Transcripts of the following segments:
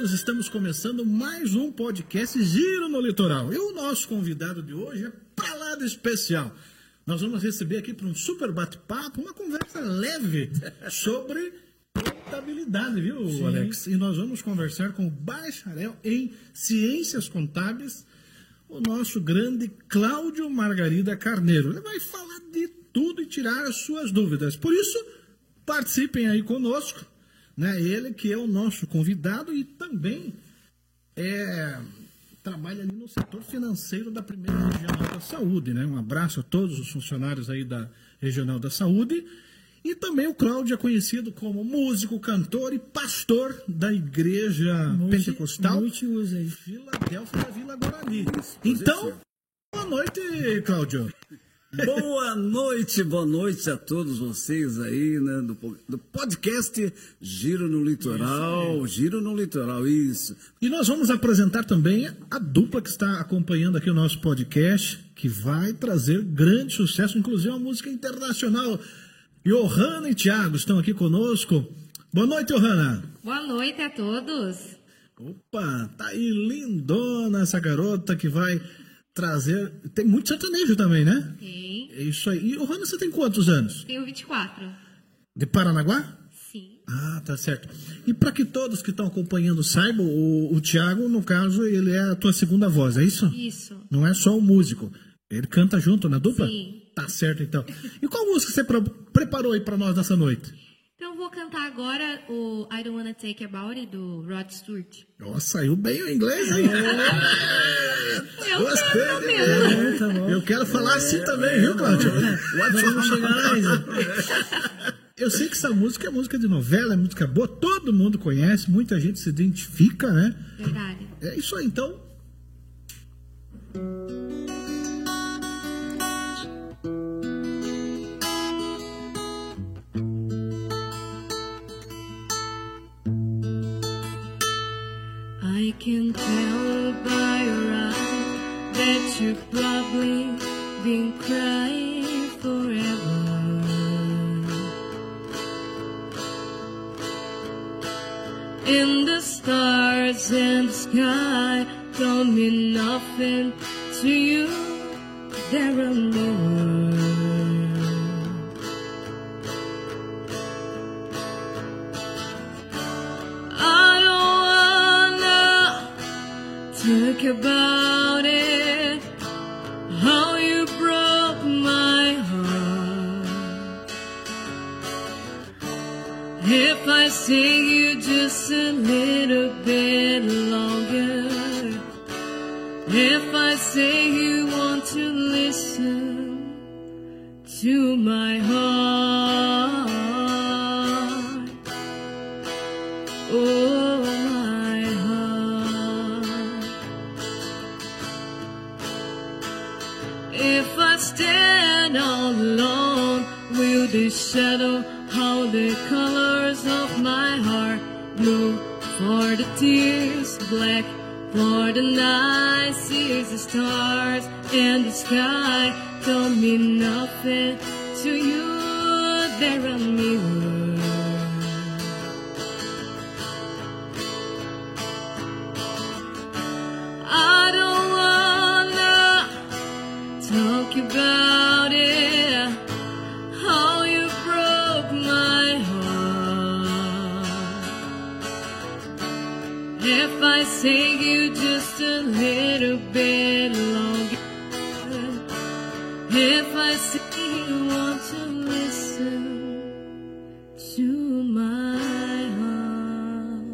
todos. Estamos começando mais um podcast Giro no Litoral. E o nosso convidado de hoje é pra lá de especial. Nós vamos receber aqui para um super bate-papo, uma conversa leve sobre contabilidade, viu, Sim. Alex? E nós vamos conversar com o bacharel em Ciências Contábeis, o nosso grande Cláudio Margarida Carneiro. Ele vai falar de tudo e tirar as suas dúvidas. Por isso, participem aí conosco. Né? Ele que é o nosso convidado e também é, trabalha ali no setor financeiro da primeira regional da saúde. Né? Um abraço a todos os funcionários aí da regional da saúde. E também o Cláudio é conhecido como músico, cantor e pastor da igreja multi, pentecostal multi Filadélfia da Vila Guarani. Então, boa noite, Cláudio. Boa noite, boa noite a todos vocês aí, né, do, do podcast Giro no Litoral, Giro no Litoral, isso. E nós vamos apresentar também a dupla que está acompanhando aqui o nosso podcast, que vai trazer grande sucesso, inclusive uma música internacional. Johanna e Thiago estão aqui conosco. Boa noite, Johanna. Boa noite a todos. Opa, tá aí lindona essa garota que vai trazer. Tem muito sertanejo também, né? Tem. É isso aí. E, Johanna, você tem quantos anos? Tenho 24. De Paranaguá? Sim. Ah, tá certo. E para que todos que estão acompanhando saibam, o, o Tiago, no caso, ele é a tua segunda voz, é isso? Isso. Não é só o músico. Ele canta junto na dupla? Sim. Tá certo, então. E qual música você preparou aí para nós nessa noite? Então vou cantar agora o I Don't Wanna Take About It, do Rod Stewart. Nossa, saiu bem o inglês, hein? Eu Gostei. né? mesmo. É, tá bom. Eu quero falar assim também, viu, Cláudio? Nós vamos chegar lá ainda. Eu sei que essa música é música de novela, é música boa, todo mundo conhece, muita gente se identifica, né? Verdade. É isso aí, então. Can tell by your eyes that you've probably been crying forever. And the stars and the sky don't mean nothing to you. They're a mirror. Wanna about it. How you broke my heart. If I sing you just a little bit longer. If I say you want to listen to my heart. Shadow how the colors of my heart blue for the tears, black for the night sees the stars and the sky don't mean nothing to you. They're a mirror. If I sing you just a little bit longer. If I say you want to listen to my heart.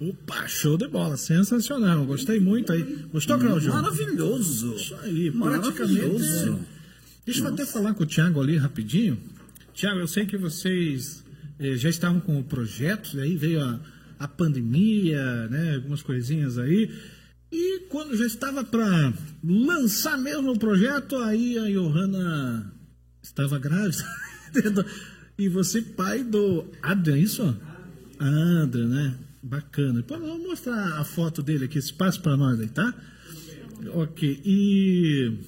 Opa, show de bola, sensacional. Gostei muito aí. Gostou, Cláudio? Maravilhoso. Isso aí, praticamente. Maravilhoso. Deixa eu até falar com o Thiago ali rapidinho. Tiago, eu sei que vocês eh, já estavam com o projeto, aí veio a, a pandemia, né, algumas coisinhas aí. E quando já estava para lançar mesmo o projeto, aí a Johanna estava grávida. e você pai do Adrian, isso? Adrian, né? Bacana. Vamos mostrar a foto dele aqui, espaço para nós aí, tá? Ok. E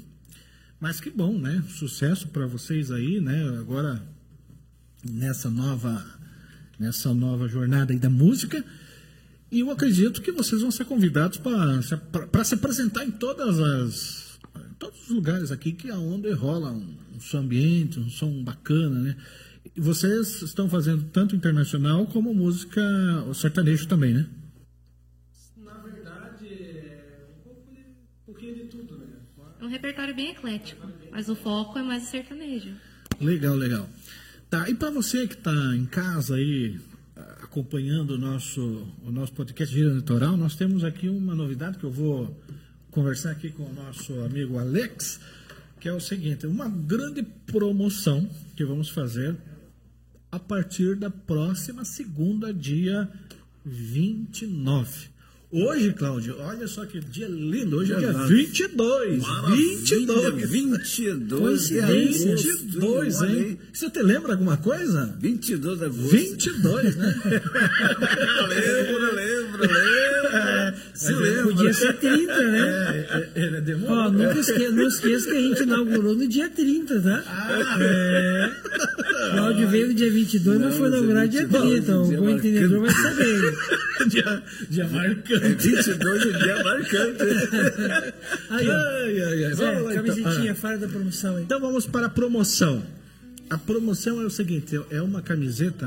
mas que bom, né? Sucesso para vocês aí, né? Agora nessa nova nessa nova jornada aí da música. E eu acredito que vocês vão ser convidados para se apresentar em todas as em todos os lugares aqui que é onde rola um, um som ambiente, um som bacana, né? E vocês estão fazendo tanto internacional como música o sertanejo também, né? Na verdade, é um, pouco de, um pouquinho de tudo, né? É um repertório bem eclético, mas o foco é mais o sertanejo. Legal, legal. Tá, e para você que está em casa aí acompanhando o nosso, o nosso podcast Gira Litoral, nós temos aqui uma novidade que eu vou conversar aqui com o nosso amigo Alex, que é o seguinte, uma grande promoção que vamos fazer a partir da próxima segunda, dia 29. Hoje, Cláudio, olha só que dia lindo. Hoje é dia Verdade. 22. 22. 22 de Coincidência. agosto. 22, olha hein? Você te lembra alguma coisa? 22 de agosto. 22, né? lembro, lembro, lembro. Se lembra. Podia ser 30, né? É, é, ele demorou. Ó, nunca esque, não esqueça que a gente inaugurou no dia 30, tá? É. Cláudio veio no dia 22, mas foi Não, inaugurado dia dia 30. 22, Então, o bom entendedor vai saber. dia, dia marcante. 22 é dia marcante. Aí. Ai, ai, ai. Zé, Vamos lá, então. camisetinha, Ah. fora da promoção aí. Então vamos para a promoção. A promoção é o seguinte, é uma camiseta,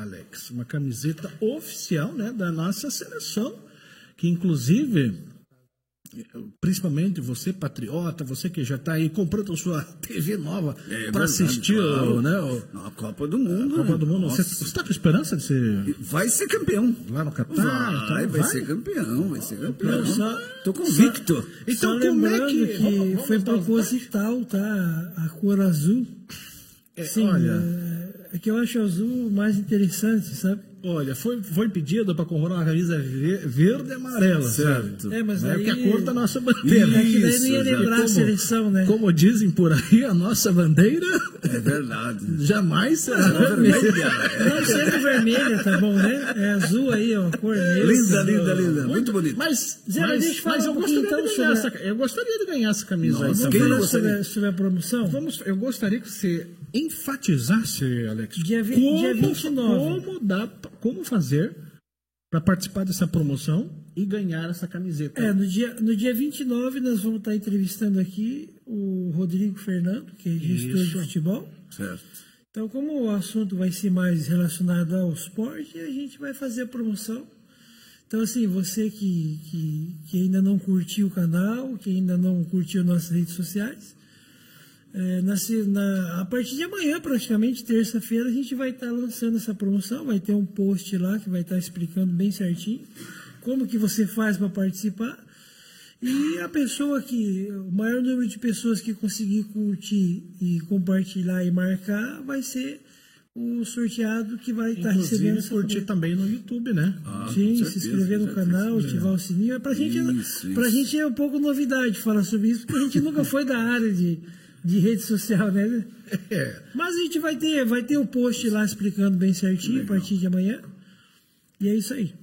Alex, uma camiseta oficial, né, da nossa seleção, que inclusive, principalmente você patriota, você que já está aí comprando a sua TV nova É para assistir, claro. o, né, o, A Copa do Mundo. Copa né? do Mundo. Você Nossa. está com esperança de ser Vai ser campeão. lá no Catar? Vai, Então, vai ser campeão, vai ser campeão. Só- Tô convicto. Então Só como é que, que, vamos- vamos foi proposital, tá? A cor azul. É, Sim, olha. é, é que eu acho o azul mais interessante, sabe? Olha, foi, foi pedido para comprar uma camisa ve- verde e amarela, Certo. sabe? É, mas É aí... que a cor da nossa bandeira. É que daí não ia Isso, lembrar a como- seleção, né? Como dizem por aí, a nossa bandeira É verdade. jamais será vermelha. Não sempre vermelha, tá bom, né? É azul aí, ó, cor negra. Linda, linda, linda. Muito bonito. Mas, Zé, mas deixa eu falar mas eu um gostaria de então, ganhar sobre essa, eu gostaria de ganhar essa camisa aí. Nossa, também. quem não Vamos gostaria? sobre, sobre a promoção? Vamos, eu gostaria que você enfatizasse, Alex, Dia vi- como, dia 29. como dá, como fazer para participar dessa promoção e ganhar essa camiseta. É, no dia, no dia 29 nós vamos estar entrevistando aqui o Rodrigo Fernando, que é gestor de futebol. Certo. Então, como o assunto vai ser mais relacionado ao esporte, a gente vai fazer a promoção. Então, assim, você que, que, que ainda não curtiu o canal, que ainda não curtiu nossas redes sociais, é, na na- a partir de amanhã, praticamente, terça-feira, a gente vai estar lançando essa promoção. Vai ter um post lá que vai estar explicando bem certinho como que você faz para participar. E a pessoa que, o maior número de pessoas que conseguir curtir e compartilhar e marcar vai ser o sorteado que vai estar recebendo Inclusive, essa curtir também no YouTube, né? Ah, Sim, com se certeza, inscrever no canal, certeza. ativar o sininho. É pra gente, Isso, pra isso. gente é um pouco novidade falar sobre isso, porque a gente nunca foi da área de, de rede social, né? É. Mas a gente vai ter, vai ter o post lá explicando bem certinho a partir de amanhã. E é isso aí.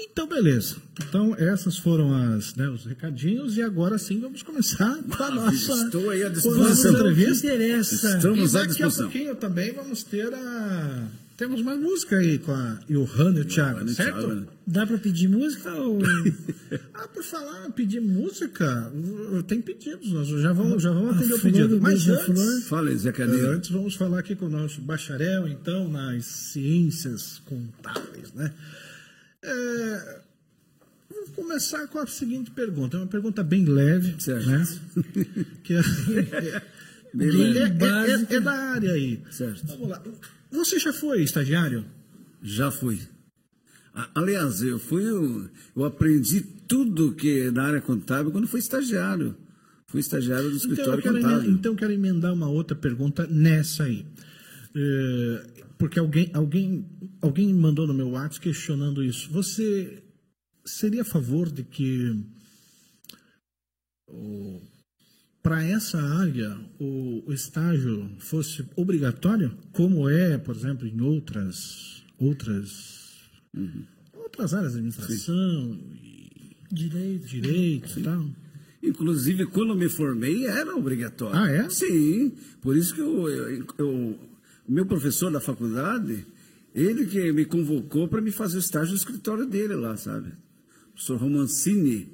Então, beleza. Então, essas foram as, né, os recadinhos e agora sim vamos começar com a nossa, estou aí à disposição. nossa entrevista. interessa. Estamos- à daqui a disposição. pouquinho também vamos ter a... Temos mais música aí com a Johanna e o Thiago, certo? Thiago, né? Dá pra pedir música ou. Ah, por falar, pedir música, tenho pedidos, nós já vamos, já vamos A atender o pedido. do Mas antes, Fala Zé Cadinho. antes vamos falar aqui com o nosso bacharel, então, nas ciências contábeis, né? É, vou começar com a seguinte pergunta, é uma pergunta bem leve, Certo. né? Que é, é, é- é- é- é da área aí. Certo. Vamos lá. Você já foi estagiário? Já fui. Aliás, eu fui, eu, eu aprendi tudo que é na área contábil quando fui estagiário. Fui estagiário do Então escritório quero contábil. emendar, então eu quero emendar uma outra pergunta nessa aí. É, porque alguém, alguém, alguém mandou no meu WhatsApp questionando isso. Você seria a favor de que para essa área o, o estágio fosse obrigatório, como é, por exemplo, em outras outras outras áreas de administração, e Direito. direito e tal? Inclusive, quando me formei, era obrigatório. Ah, é? Sim. Por isso que eu, eu- eu- o meu professor da faculdade, Ele que me convocou para me fazer o estágio no escritório dele lá, sabe? O professor Romancini,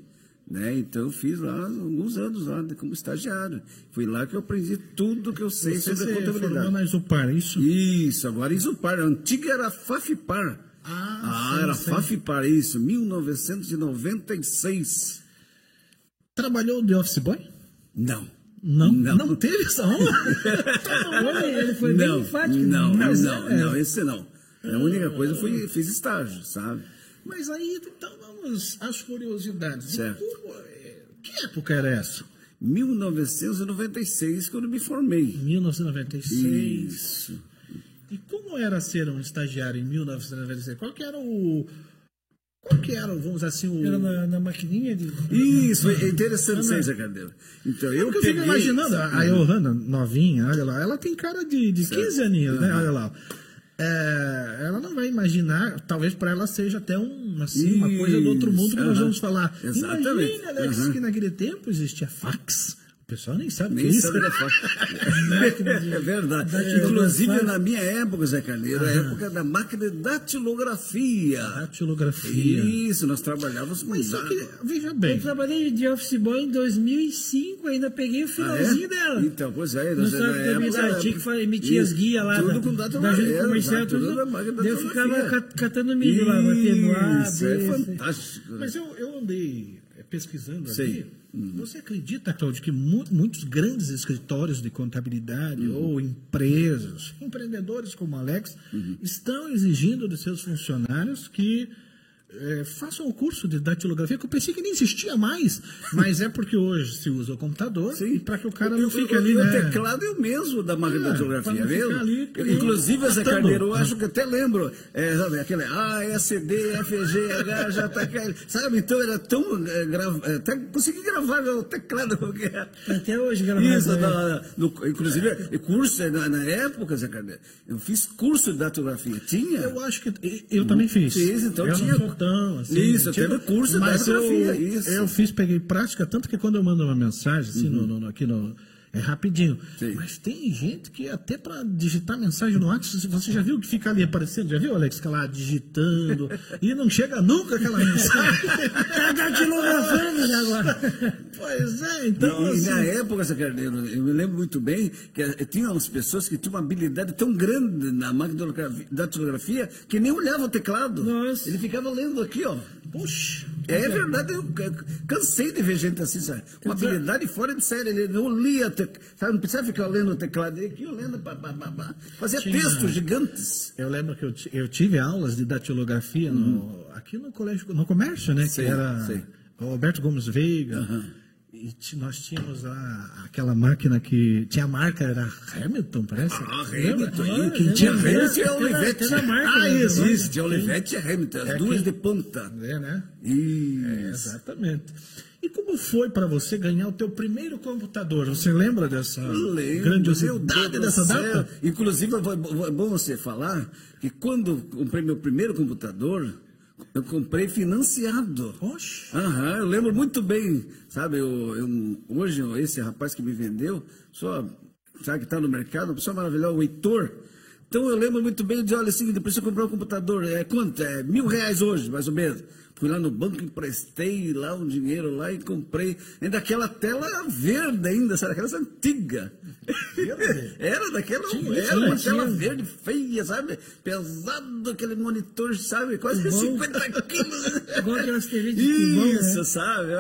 né? Então eu fiz lá alguns anos lá como estagiário. Foi lá que eu aprendi tudo que eu sei Você sobre a contabilidade. na Isopar, é isso? Isso, agora Isopar. A antiga era Fafipar. Ah, sim, era sim. Fafipar, isso, 1996. Trabalhou de office boy? Não. Não, Não. não, teve essa honra. Olha, ele foi não, bem enfático. Não, não, é, não, esse não. A única coisa foi fiz estágio, sabe? Mas aí, então vamos às curiosidades. Certo. é, que época era essa? 1996, quando me formei. 1996. Isso. E como era ser um estagiário em 1996? Qual que era o... Qual que era, vamos dizer assim, o... Era na, na maquininha de. Isso, é interessante isso aí. Então, eu Porque eu peguei... fico imaginando, a a Johanna, novinha, olha lá, ela tem cara de, de 15 aninhos, né? Olha lá. É, ela não vai imaginar, talvez para ela seja até um, assim, uma coisa do outro mundo que nós vamos falar. Exatamente, Imagina, Alex, aham. que naquele tempo existia fax. O pessoal nem sabe que é Nem isso. sabe da foto. é verdade. Inclusive, na minha época, Zé Carneiro, a época da máquina de datilografia. Datilografia. Isso, nós trabalhávamos com Mas só dados. que, veja Eu bem, trabalhei de office boy em 2005, ainda peguei o Ah, finalzinho é? dela. Então, pois é. Nós era- tinha que emitir as Isso, guias lá tudo da, com da datilografia, ajuda comercial, tudo. da máquina Daí eu ficava cat- catando milho lá, batendo Isso, é fantástico. mas eu, eu andei eh, pesquisando Sei. aqui. Você acredita, Claudio, que mu- muitos grandes escritórios de contabilidade ou empresas, empreendedores como Alex, estão exigindo de seus funcionários que eh, façam o curso de datilografia, que eu pensei que nem existia mais, mas é porque hoje se usa o computador para que o cara não fique ali, o né? teclado é o mesmo da máquina É, de pra datilografia, ficar ali nem Inclusive, catando. Carneiro, eu acho que até lembro, é, sabe, aquele A, S, D, F, G, H, J, K, sabe? Então era tão. É, gra- é, até consegui gravar meu teclado, porque. Até hoje gravado. Isso, né? na- no- inclusive, curso, é, na, na época, Zé Carneiro, eu fiz curso de datilografia. Tinha. Eu acho que eu, eu também fiz. Fiz, então eu tinha- não sou tão assim. Isso, tipo, teve curso de mas eu, isso. eu fiz, peguei prática, tanto que quando eu mando uma mensagem, assim, no, no- no- aqui no. É rapidinho. Sim. Mas tem gente que até para digitar mensagem no WhatsApp, você já viu que fica ali aparecendo? Já viu, Alex? Fica lá digitando. e não chega nunca aquela mensagem. Tá datilografando já agora. pois é, então. e, assim, na época, Zé Carneiro, eu me lembro muito bem que eh, tinha umas pessoas que tinham uma habilidade tão grande na máquina de datilografia que nem olhava o teclado. Nossa. Ele ficava lendo aqui, ó. Poxa. É verdade, eu ca- cansei de ver gente assim, sabe? Com habilidade fora de série. Ele não lia, sabe? Não precisava ficar lendo o teclado. Aqui, eu lendo, pá, pá, pá, pá. fazia Tinha- textos gigantes. Eu lembro que eu, eu tive aulas de datilografia no, aqui no colégio, no comércio, né? Sei, que era sei. o Alberto Gomes Veiga. E nós tínhamos lá aquela máquina que tinha a marca, era Hamilton, parece. Ah? Hamilton. Que tinha Hamilton a Olivetti. Marca, Ah, né? tinha Olivetti e Hamilton, as É duas de ponta. É, né? Isso. Exatamente. E como foi para você ganhar o teu primeiro computador? Você lembra dessa Lembro, grandiosidade dessa céu. data? Inclusive, é bo- é bom você falar que quando comprei meu primeiro computador, eu comprei financiado. Oxe. Aham, eu lembro muito bem, sabe, eu, eu- hoje esse rapaz que me vendeu, só, sabe que está no mercado, uma pessoa maravilhosa, o Heitor. Então eu lembro muito bem de, olha, assim, preciso comprar um computador, é quanto? É mil reais hoje, mais ou menos. Fui lá no banco, emprestei lá um dinheiro lá e comprei. Ainda aquela tela verde ainda, sabe? Aquela antiga. Era daquela, era uma tinha. tela verde feia, sabe? Pesado aquele monitor, sabe? Quase Tubão. 50 quilos. Igual aquelas TV de né? Isso, sabe?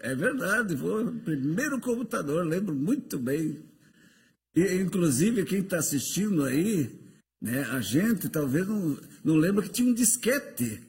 É é verdade, foi o primeiro computador, lembro muito bem. E, inclusive, quem está assistindo aí, né, a gente talvez não, não lembra que tinha um disquete.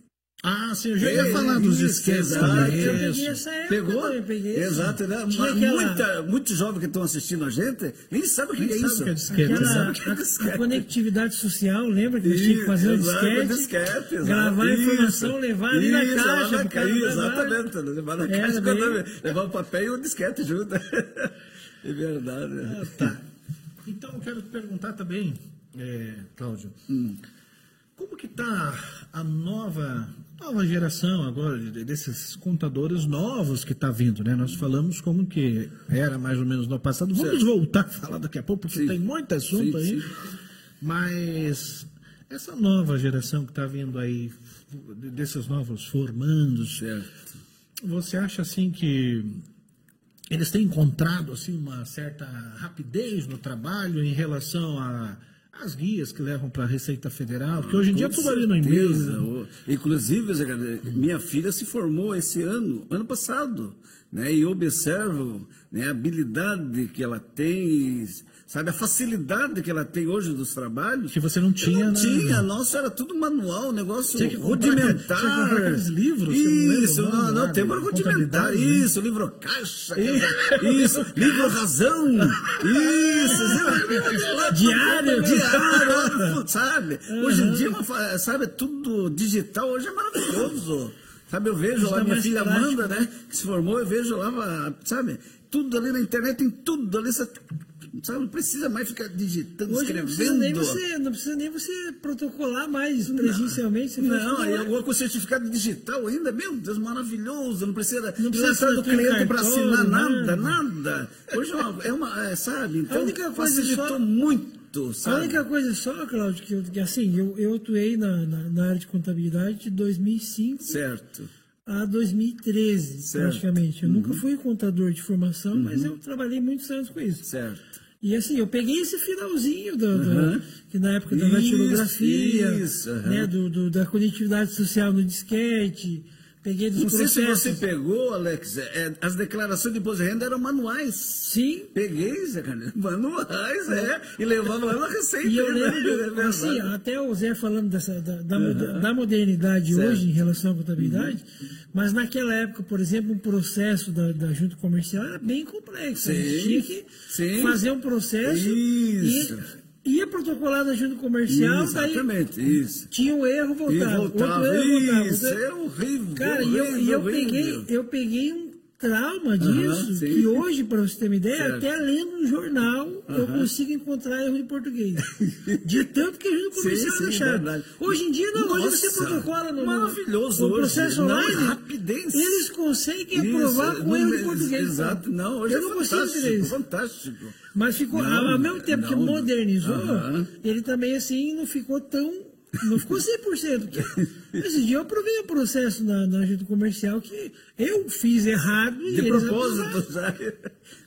Ah, sim, eu já ia É, falar dos disquetes também. Eu peguei essa época. Pegou? também, peguei. Exato, né? Tinha aquela- Muita, muitos jovens que estão assistindo a gente nem sabem o que Nem é sabe isso. o que é disquete, Aquela, sabe o que é a- disquete? a conectividade social, lembra que a gente tinha que fazer um Exato, disquete, disquete, exato. gravar a informação, levar ali na Isso, caixa. na caixa, levar. exatamente. Levar na Era caixa, levar o papel e o disquete junto. É verdade. Ah, tá. Então eu quero te perguntar também, é, Cláudio, Hum. como que está a nova, nova geração agora de- desses contadores novos que está vindo, né? Nós falamos como que era mais ou menos no passado. Vamos Certo. voltar a falar daqui a pouco, porque Sim. tem muito assunto Sim, aí. sim. Mas essa nova geração que está vindo aí, desses novos formandos, Certo. você acha assim que eles têm encontrado assim uma certa rapidez no trabalho em relação a as guias que levam para a Receita Federal, porque hoje em dia é tudo ali inglês. certeza. O- Inclusive, minha filha se formou esse ano, ano passado, né? E eu observo né, a habilidade que ela tem, sabe, a facilidade que ela tem hoje dos trabalhos. Que você não tinha, não né? tinha, nossa, era tudo manual, negócio Tinha que rudimentar. tinha que comprar aqueles livros, não Isso, não, lá, não, tem uma rudimentar, né? isso, livro caixa, isso, livro razão, isso, Diário. diário, sabe? Hoje em dia, sabe, tudo digital hoje é maravilhoso. Sabe, eu vejo lá, é minha filha. Amanda, né, que se formou, eu vejo lá, sabe, tudo ali na internet, tem tudo ali, você, não precisa mais ficar digitando, Hoje não precisa, escrevendo. nem você, não precisa nem você protocolar mais presencialmente. Não, e lá. agora com certificado digital ainda, meu Deus, maravilhoso, não precisa, Não precisa atrás do cliente para assinar nada, nada. nada. Hoje é uma, é uma é, sabe, então única coisa facilitou só- muito, A sabe? única coisa só, Cláudio, que, que assim, eu, eu atuei na, na, na área de contabilidade de 2005 Certo. a 2013, Certo. Uhum. praticamente. Eu nunca fui contador de formação, mas eu trabalhei muitos anos com isso. Certo. E assim, eu peguei esse finalzinho do, do- que na época da datilografia, né, do, do- da conectividade social no disquete, peguei dos Não sei se você pegou, Alex, é, as declarações de imposto de renda eram manuais. Sim, Peguei, Zé Caneta, manuais, é, e levava lá na receita. E eu né? lembro, É assim, até o Zé falando dessa, da, da, moder- da modernidade Certo. Uhum. hoje em relação à contabilidade, mas naquela época, por exemplo, um processo da, da junta comercial era bem complexo. A gente Sim, tinha que sim. fazer um processo Isso. e ia protocolar na junta comercial, daí Exatamente, isso. tinha um erro, E voltava. voltava, outro erro, voltava. isso, erro. é horrível. Cara, e eu, horrível, e eu horrível. peguei, eu peguei um trauma disso, sim. que hoje, para você ter uma ideia, Certo. até lendo um jornal, eu consigo encontrar erro de português. De tanto que a gente sim, achava. verdade. Hoje em dia, não, hoje você Nossa, protocola no, maravilhoso no hoje. processo Não, online. rapidez. Eles conseguem Isso, aprovar com não- erro de português. Exato, não, hoje eu é não consigo fantástico, isso. fantástico. Mas ficou, Não, ao mesmo tempo que não. modernizou, Aham. ele também assim não ficou tão. Não ficou 100%. que- Esse dia eu aprovei o processo na, na junta comercial que eu fiz errado e De propósito, sabe?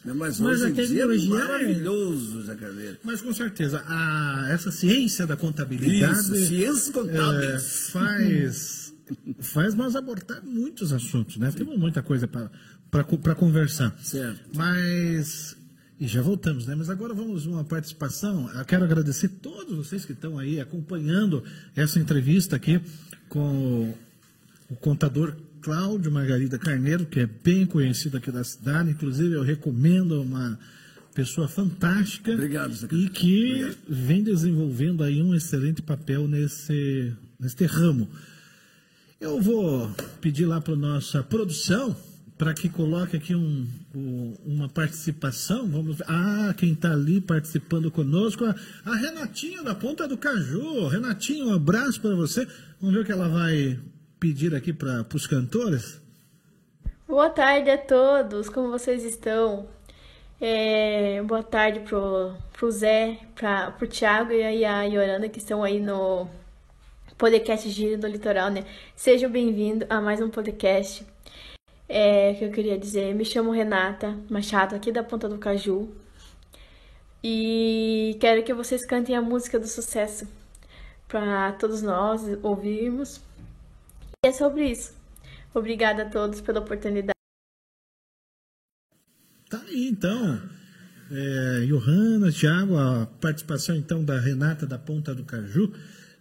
Não, mas, Mas hoje a dia tecnologia é é- maravilhoso, Carneiro. Mas com certeza, a, essa ciência da contabilidade Isso, ciências é, faz, faz nós abordar muitos assuntos, né? Temos muita coisa para conversar. Certo. Mas. E já voltamos, né? Mas agora vamos uma participação. Eu quero agradecer todos vocês que estão aí acompanhando essa entrevista aqui com o contador Cláudio Margarida Carneiro, que é bem conhecido aqui da cidade. Inclusive, eu recomendo uma pessoa fantástica Obrigado, Zé e que vem desenvolvendo aí um excelente papel nesse, nesse ramo. Eu vou pedir lá para nossa produção para que coloque aqui um, um- uma participação. Vamos ver. Ah, quem está ali participando conosco, a, a Renatinha da Ponta do Caju. Renatinha, um abraço para você. Vamos ver o que ela vai pedir aqui para os cantores. Boa tarde a todos, como vocês estão? É, boa tarde pro, pro Zé, pra, pro Thiago e a Yorana que estão aí no podcast Giro do Litoral, né? Sejam bem-vindos a mais um podcast. É, que eu queria dizer, me chamo Renata Machado, aqui da Ponta do Caju. E quero que vocês cantem a música do sucesso para todos nós ouvirmos. E é sobre isso. Obrigada a todos pela oportunidade. Tá aí, então. É, Johanna, Thiago, a participação então da Renata da Ponta do Caju.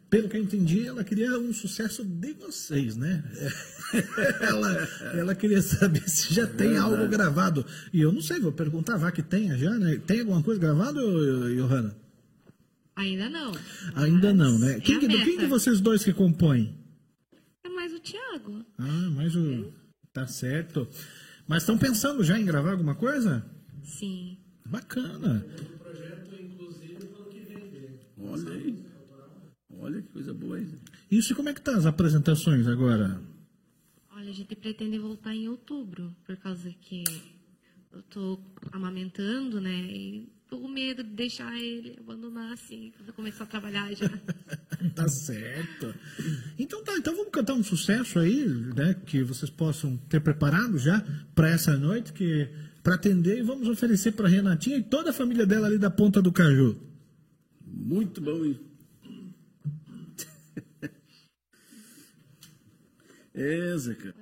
Pelo que eu entendi, ela queria um sucesso de vocês, né? ela, ela queria saber se já tem algo gravado. E eu não sei, vou perguntar, vá que tenha já, né? Tem alguma coisa gravada, Johanna? Ainda não. Ainda não, né? É Quem, que, quem de vocês dois que compõem? É mais o Thiago. Ah, mas o. Tá certo. Mas estão pensando já em gravar alguma coisa? Sim. Bacana. Olha aí. Olha que coisa boa? Isso e como é que tá as apresentações agora? Olha, a gente pretende voltar em outubro, por causa que eu tô amamentando, né? E tô com medo de deixar ele abandonar assim, quando eu começar a trabalhar já. tá certo. Então tá, então vamos cantar um sucesso aí, né? Que vocês possam ter preparado já para essa noite, que para atender e vamos oferecer para Renatinha e toda a família dela ali da Ponta do Caju. Muito bom, hein? Zeca.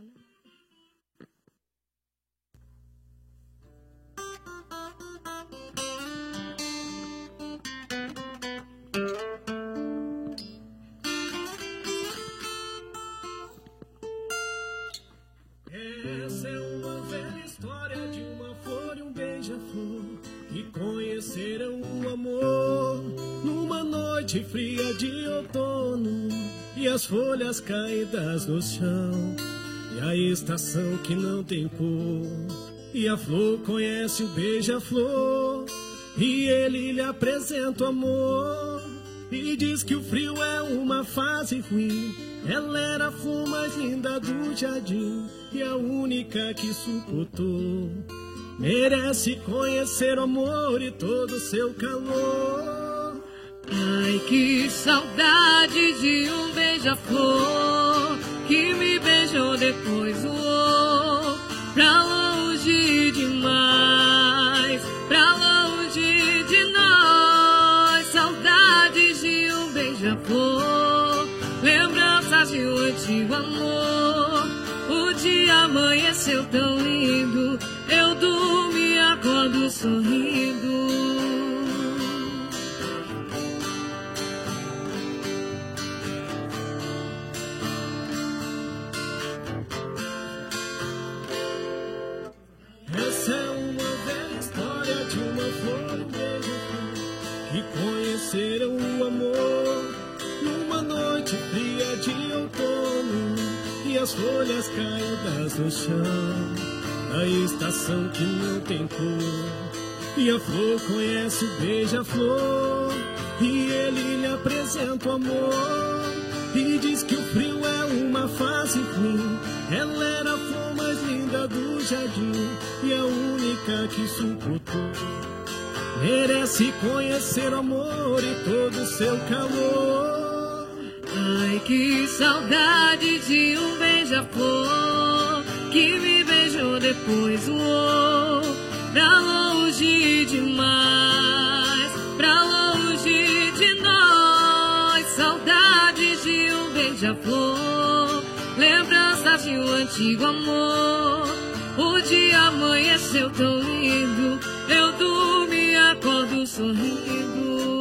Essa é uma velha história de uma flor e um beija-flor que conheceram o amor numa noite fria de outono e as folhas caídas no chão e a estação que não tem cor e a flor conhece o beija-flor e ele lhe apresenta o amor e diz que o frio é uma fase ruim. Ela era a flor mais linda do jardim e a única que suportou. Merece conhecer o amor e todo o seu calor. Ai, que saudade de um beija-flor que me beijou depois voou pra longe demais, pra longe de nós. Saudades de um beija-flor, lembranças de um antigo amor. O dia amanheceu tão lindo, eu durmo e acordo sorrindo. Caídas no chão. A estação que não tem cor e a flor conhece o beija-flor e ele lhe apresenta o amor e diz que o frio é uma fase ruim. Ela era a flor mais linda do jardim e a única que suportou. Merece conhecer o amor e todo o seu calor. Que saudade de um beija-flor que me beijou depois voou pra longe demais, pra longe de nós. Saudades de um beija-flor, lembranças de um antigo amor. O dia amanheceu tão lindo, eu durmo e acordo sorrindo.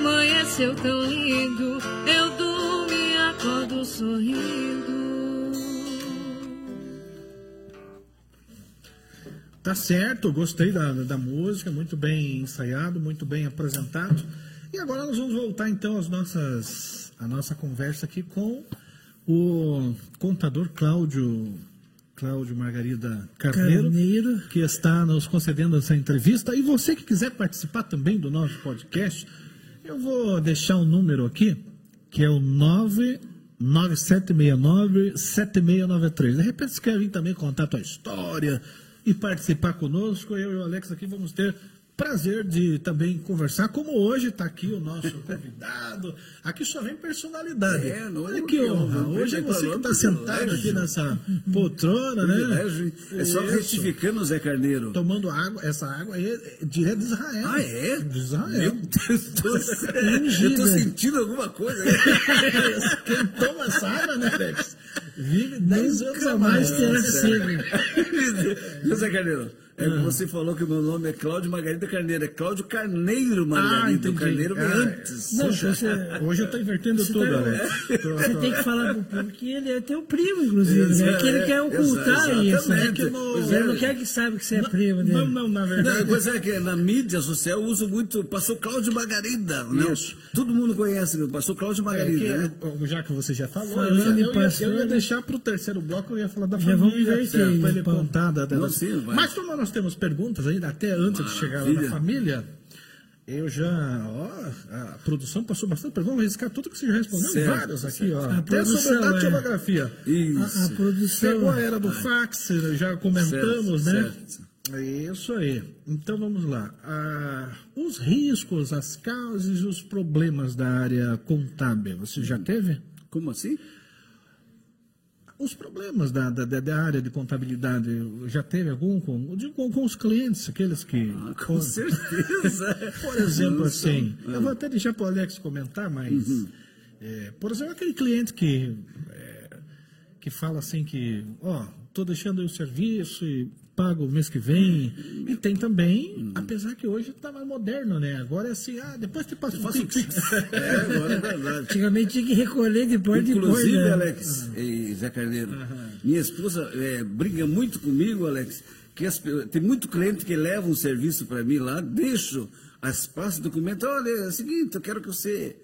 Amanheceu tão lindo, eu durmo e acordo sorrindo. Tá certo, gostei da, da música, muito bem ensaiado, muito bem apresentado. E agora nós vamos voltar então às nossas, a nossa conversa aqui com o contador Cláudio, Cláudio Margarida Carneiro, Carneiro. que está nos concedendo essa entrevista. E você que quiser participar também do nosso podcast, eu vou deixar um número aqui, que é o 99769-7693. De repente você quer vir também contar a tua história e participar conosco. Eu e o Alex aqui vamos ter prazer de também conversar, como hoje está aqui o nosso convidado. Aqui só vem personalidade. É, não é Olha que honra. Hoje é você que está sentado aqui nessa poltrona, né? É só retificando, Zé Carneiro. Tomando água, essa água aí é direto de Israel. Ah, é? De Israel. Meu Deus do céu. Eu tô sentindo alguma coisa. Quem toma essa água, né, Alex? Vive 10 anos a mais terá sede. Viu, Zé Carneiro? É que você falou que o meu nome é Cláudio Margarida Carneiro. É Cláudio Carneiro Margarida. Ah, entendi. o Carneiro vem Ah, antes. Não, você, Hoje eu estou invertendo Você tudo, tá- você tô- tem que falar pro público que ele é teu primo, inclusive, né? Que ele quer ocultar isso. Né? Que Pois ele é. não quer que saiba que você é primo dele. Não, não, na Não, verdade. pois é que na mídia social eu uso muito. Passou Cláudio Margarida. Não, Isso. todo mundo conhece. Passou Cláudio É Margarida, que, né? já que você já falou, Falando eu, ia- eu, ia, eu ia né? deixar para o terceiro bloco, eu ia falar da Já vamos família, inverter para aí, ele Paulo. contar. Da, da, Não. Mas como nós temos perguntas ainda, até antes de chegar lá na Maravilha. família, eu já, ó, a produção passou bastante perguntas, vou riscar tudo que você já respondeu, Certo, vários aqui, ó. A Até sobre produção, a é. datilografia. Isso. A, a produção. Chegou a era do fax, já comentamos, Certo, né? certo. É Isso aí. Então vamos lá. Ah, os riscos, as causas e os problemas da área contábil, você já teve? Como assim? Os problemas da, da, da- área de contabilidade, já teve algum com, de- com, com os clientes, aqueles que. Ah, Com certeza. Por exemplo, assim, eu vou até deixar para o Alex comentar, mas, Uhum. é, por exemplo, aquele cliente que, é, que fala assim que, ó, tô deixando aí o serviço e pago o mês que vem. E tem também, Uhum. apesar que hoje tá mais moderno, né? Agora é assim, ah, depois te passo Faço Pix. É, agora é verdade. Antigamente tinha que recolher depois de Inclusive, né? Alex e Zé Carneiro, minha esposa é, briga muito comigo, Alex, que as tem muito cliente que leva um serviço para mim lá, deixo as pastas documento, olha, é o seguinte, eu quero que você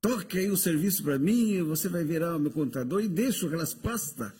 toque aí o serviço para mim, você vai virar o meu contador e deixo aquelas pastas.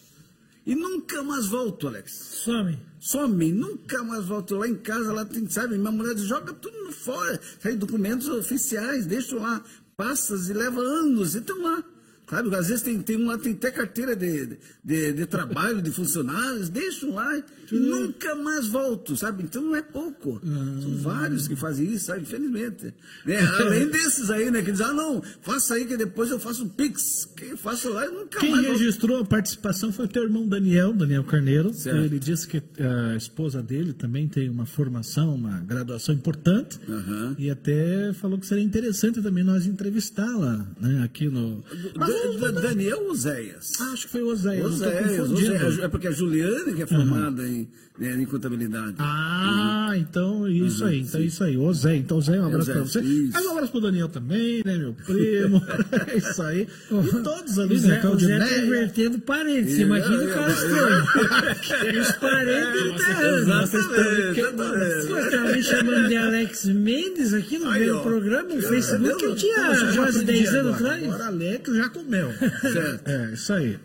E nunca mais volto, Alex. Some. Some, nunca mais volto lá em casa, lá tem, sabe, minha mulher joga tudo no fora, sai documentos oficiais, deixam lá pastas e leva anos, e estão lá. Sabe, às vezes tem, tem um lá, tem até carteira de, de, de trabalho, de funcionários, deixam lá e nunca mais volto, sabe? Então não é pouco. São vários que fazem isso, sabe? Infelizmente. Né? Além desses aí, né? Que dizem, ah, não, faça aí que depois eu faço um Pix. Que eu faço lá e nunca Quem mais volto. registrou a participação foi o teu irmão Daniel, Daniel Carneiro. Certo. Ele disse que a esposa dele também tem uma formação, uma graduação importante. Aham. E até falou que seria interessante também nós entrevistá-la né, aqui no. Mas Daniel Oséias. Ah, acho que foi o Oséias. eu Oséias, é porque a Juliane que é formada em, né, em contabilidade. Ah, então isso aí, então isso aí. Zé, então Zé, um abraço pra você. isso. Mas um abraço pro Daniel também, né, meu primo? é isso aí. E todos ali, né? Zé, o. Zé tá invertendo parentes. Você imagina o cara estranho. Os parentes enterrando. Exatamente. Pô, Estava me chamando de Alex Mendes aqui no ó. programa, no Facebook, eu Você tinha quase aprendi 10 anos atrás. Agora Alex já comeu. Certo. É, isso aí.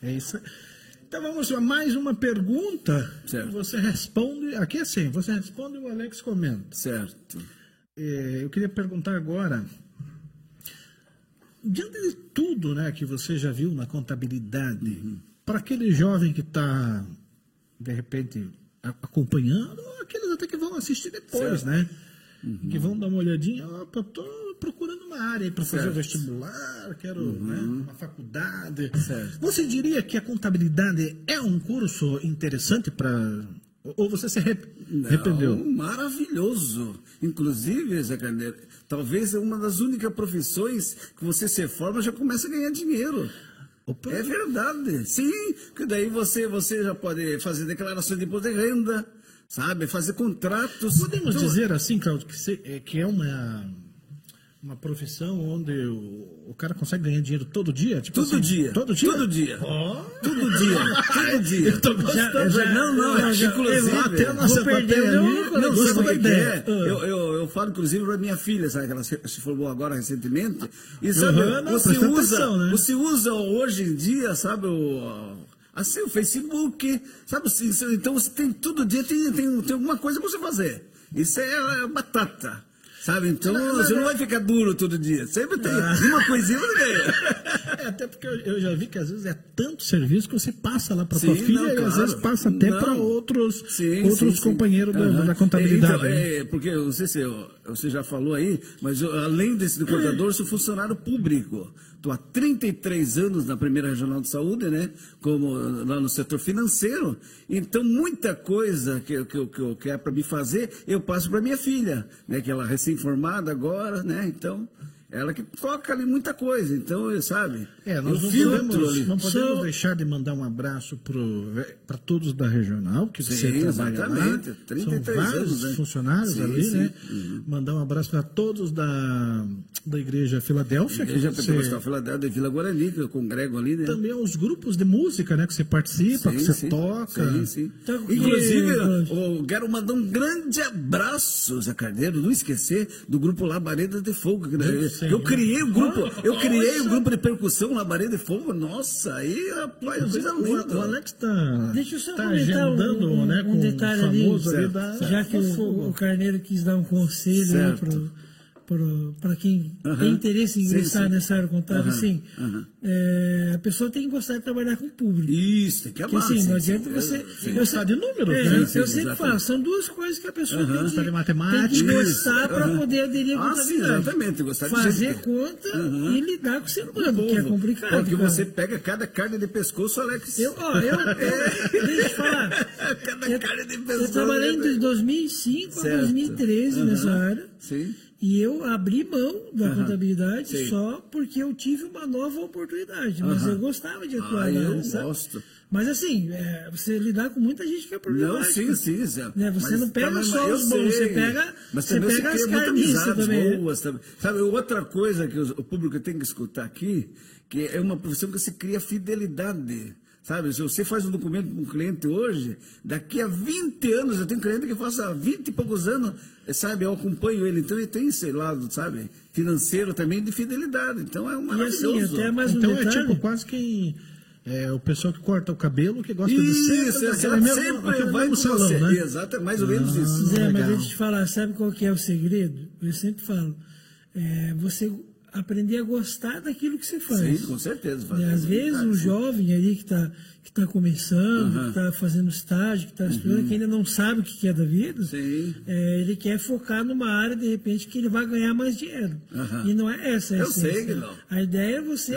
É isso aí. Então vamos a mais uma pergunta. Certo. Você responde. Aqui é assim, você responde e o Alex comenta. Certo. É, eu queria perguntar agora, diante de tudo né, que você já viu na contabilidade, Uhum. para aquele jovem que está, de repente, acompanhando, ou aqueles até que vão assistir depois, Certo. né? Que vão dar uma olhadinha, opa, estou procurando uma área para fazer o. Uhum. vestibular, quero né, uma faculdade. Certo. Você diria que a contabilidade é um curso interessante para... Ou você se arrep- arrependeu? Não, maravilhoso. Inclusive, Zé Carneiro, talvez é uma das únicas profissões que você se forma e já começa a ganhar dinheiro. Opa. É verdade. Sim, que daí você, você já pode fazer declaração de imposto de renda, sabe? Fazer contratos. Podemos Então, dizer assim, Claudio, que, se- é, que é uma, uma profissão onde o, o cara consegue ganhar dinheiro todo dia? Tipo Todo assim, dia. Todo dia? Todo dia. Ó. Todo dia. Todo dia. Eu tô gostando. Já- não, não, já- inclusive. eu Até a nossa o ali, Não, sabe o que é? Eu, eu, eu falo, inclusive, para minha filha, sabe, que ela se, se formou agora recentemente. E sabe, Uhum, não, você, usa, né? você usa hoje em dia, sabe, o, assim, o Facebook, sabe, assim, então você tem todo dia, tem, tem, tem alguma coisa para você fazer. Isso é batata. Sabe, então você não vai ficar duro todo dia. Sempre tem Ah. uma coisinha você ganha. É, até porque eu, eu já vi que às vezes é tanto serviço que você passa lá para Sim, tua filha não, e às claro. vezes passa até para outros, Sim, outros sim, sim. companheiros da- Aham. da contabilidade. Então, né? é, porque eu não sei se eu- você já falou aí, mas eu, além desse do contador, eu sou funcionário público. Estou há 33 anos na primeira regional de saúde, né? Como lá no setor financeiro. Então, muita coisa que, que, que, eu- que é para me fazer, eu passo para minha filha, né? Que ela é recém-formada agora, né? Então, ela que toca ali muita coisa. Então, sabe? É, nós não podemos, não podemos Só- deixar de mandar um abraço para todos da regional, que você Sim, trabalha exatamente. lá. 33 São vários anos, né? funcionários Sim, ali, sim. né? Mandar um abraço para todos da, da Igreja Filadélfia. Igreja você- Pentecostal Filadélfia de Vila Guarani, que eu congrego ali, né? Também os grupos de música, né? Que você participa, que você toca. Sim, sim. Com Inclusive, que- eu quero mandar um grande abraço, Zé Carneiro, não esquecer do grupo Labareda de Fogo. que eu, sei. eu criei o grupo, eu criei o grupo de percussão Labareda de Fogo. Nossa, aí, rapaz, coisa O, linda. o Alex tá, Deixa eu só tá comentar um, agendando, um, né? um Com detalhe o ali, famoso ali da, já que o, o Carneiro quis dar um conselho né, Certo. Para quem tem interesse em Sim, ingressar sim. nessa área contábil, Aham, assim, é, a pessoa tem que gostar de trabalhar com o público. Isso, tem que Porque amar. assim, sim, não sim. adianta você. Sim. eu Gostar de números, é, né? eu Sim, sempre exatamente. falo, são duas coisas que a pessoa tem, Gostar que, de matemática. tem que gostar para poder aderir à Ah, sim, contabilidade. exatamente, gostar de Fazer gente. conta Aham. e lidar com o ser humano, que é complicado. Porque cara. você pega cada carne de pescoço, Alex. Eu, ó, eu, é, deixa eu falar. Cada Eu, carne de eu pescoço. trabalhei né? de 2005 a Certo. 2013 Aham. nessa área. Sim. E eu abri mão da contabilidade Sim. só porque eu tive uma nova oportunidade. Mas eu gostava de atuar Ah, eu sabe? gosto. Mas assim, é, você lidar com muita gente que é Não, problemática. sim, sim. Né, você Mas não pega só os bons, você sei. pega, Mas você pega as carniças também. né? boas também. Sabe, outra coisa que o público tem que escutar aqui, que é uma profissão que se cria fidelidade. Sabe, se você faz um documento para um cliente hoje, daqui a 20 anos, eu tenho cliente que faz há 20 e poucos anos, sabe, eu acompanho ele, então ele tem esse lado, sabe, financeiro também de fidelidade. Então é um E assim, até mais um Então é detalhe. tipo quase que é, o pessoal que corta o cabelo, que gosta de Isso, sempre, exato, daquele mesmo, sempre aquele vai com salão, você. né? Exato, é mais ou menos isso. Zé, mas deixa eu te falar, sabe qual que é o segredo? Eu sempre falo, é, você aprender a gostar daquilo que você faz. Sim, com certeza. E Fábio. às vezes o jovem ali que está que tá começando, que está fazendo estágio, que está estudando, que ainda não sabe o que quer da vida, Uhum. Sim. é, ele quer focar numa área, de repente, que ele vai ganhar mais dinheiro. Aham. E não é essa a Eu essência. sei que não. A ideia é você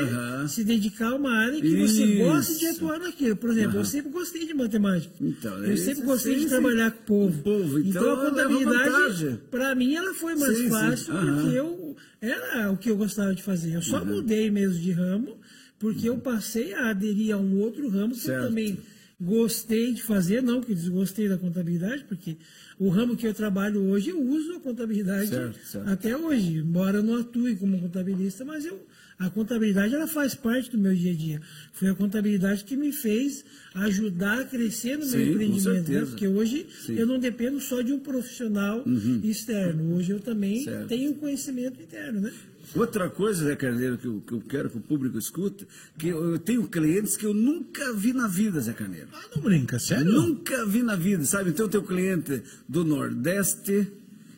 se dedicar a uma área que você Isso. gosta de atuar naquilo. Por exemplo, eu sempre gostei de matemática. Então, eu esse- sempre gostei sim, de sim. trabalhar com o povo. O povo, então, a leva contabilidade, para mim, ela foi mais Sim, sim. fácil porque eu era o que eu gostava de fazer. Eu só mudei mesmo de ramo porque eu passei a aderir a um outro ramo que Certo. eu também gostei de fazer, não que desgostei da contabilidade, porque o ramo que eu trabalho hoje eu uso a contabilidade Certo, certo. até hoje, embora eu não atue como contabilista, mas eu a contabilidade ela faz parte do meu dia a dia. Foi a contabilidade que me fez ajudar a crescer no Sim, meu empreendimento, né? porque hoje Sim. Uhum. eu não dependo só de um profissional externo. Hoje eu também Certo. tenho um conhecimento interno, né? Outra coisa, Zé Carneiro, que eu, que eu quero que o público escute, que eu, eu tenho clientes que eu nunca vi na vida, Zé Carneiro. Ah, não brinca, sério? Nunca vi na vida, sabe? Então eu tenho cliente do Nordeste,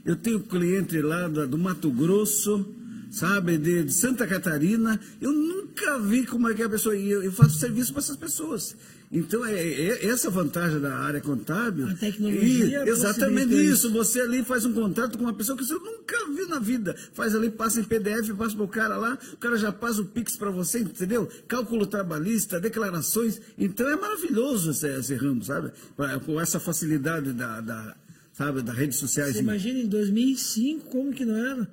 eu tenho cliente lá da- do Mato Grosso, sabe? De, de Santa Catarina. Eu nunca vi como é que é a pessoa. E eu, eu faço serviço para essas pessoas. Então, é, é essa vantagem da área contábil. A tecnologia E, exatamente isso. Você ali faz um contrato com uma pessoa que você nunca viu na vida. Faz ali, passa em PDF, passa para o cara lá, o cara já passa o Pix para você, entendeu? Cálculo trabalhista, declarações. Então é maravilhoso esse, esse ramo, sabe? Com essa facilidade da, da, sabe, das redes sociais. Você imagina em 2005 como que não era?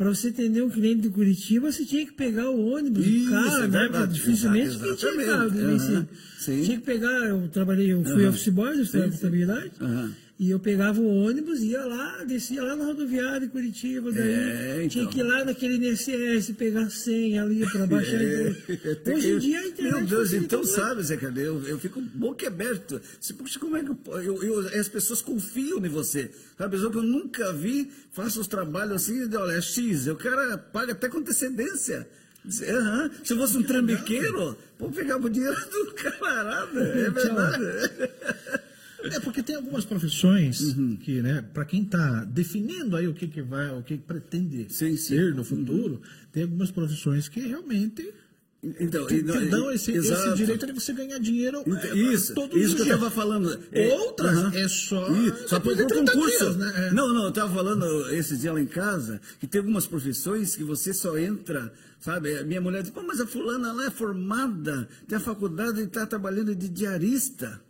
Para você atender um cliente de Curitiba, você tinha que pegar o ônibus, Isso, o carro, é né? verdade. Porque dificilmente quem tinha carro em 2005. Aham, sim. Tinha que pegar, eu trabalhei, eu fui office boy no Estado de Contabilidade, Aham. E eu pegava o ônibus, ia lá, descia lá na rodoviária de Curitiba, daí É, então. tinha que ir lá naquele INSS, pegar a senha ali para baixar. É, a Hoje em dia a internet Meu Deus, então sabe, Zé Cadê? Eu, eu fico boquiaberto. Se, puxa, como é que eu, eu, eu- As pessoas confiam em você. Sabe, pessoa que eu nunca vi, faça os trabalhos assim, de, olha, é X, o cara paga até com antecedência. "Aham, Se fosse um trambiqueiro, pô, pegava o dinheiro do camarada. É verdade. É porque tem algumas profissões Uhum. que, né, para quem está definindo aí o que, que vai, o que pretende Sim, sim. ser no futuro, tem algumas profissões que realmente Então, que, que dão esse, esse direito de você ganhar dinheiro Então, é, Isso, todos isso que eu dias. estava falando. Outras aham. é só Ih, só por de 30 concurso. dias, né? É. Não, não, eu estava falando esses dias lá em casa que tem algumas profissões que você só entra, sabe? A Minha mulher diz, pô, mas a fulana lá é formada, tem a faculdade e está trabalhando de diarista.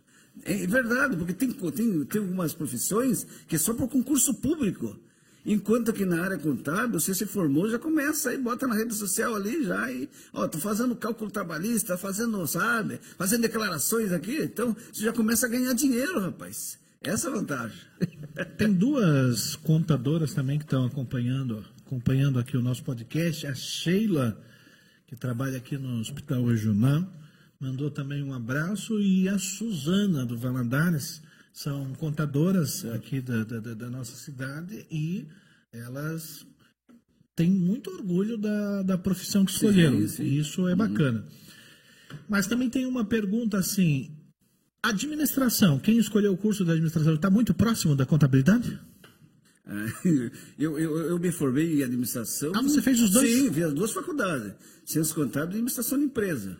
É verdade, porque tem, tem, tem algumas profissões que é só por concurso público. Enquanto que na área contábil, você se formou, já começa aí, bota na rede social ali já e, ó, tô fazendo cálculo trabalhista, fazendo, sabe, fazendo declarações aqui, então você já começa a ganhar dinheiro, rapaz. Essa é a vantagem. Tem duas contadoras também que estão acompanhando, acompanhando aqui o nosso podcast. A Sheila, que trabalha aqui no Hospital Regional, mandou também um abraço. E a Suzana, do Valadares, são contadoras aqui da, da, da- nossa cidade e elas têm muito orgulho da, da profissão que escolheram. sim. E isso é bacana. Mas também tem uma pergunta assim: administração, quem escolheu o curso da administração está muito próximo da contabilidade? É, Eu, eu, eu me formei em administração. Ah, você fez os dois? Sim, fiz as duas faculdades. Ciências contábeis e administração de empresa.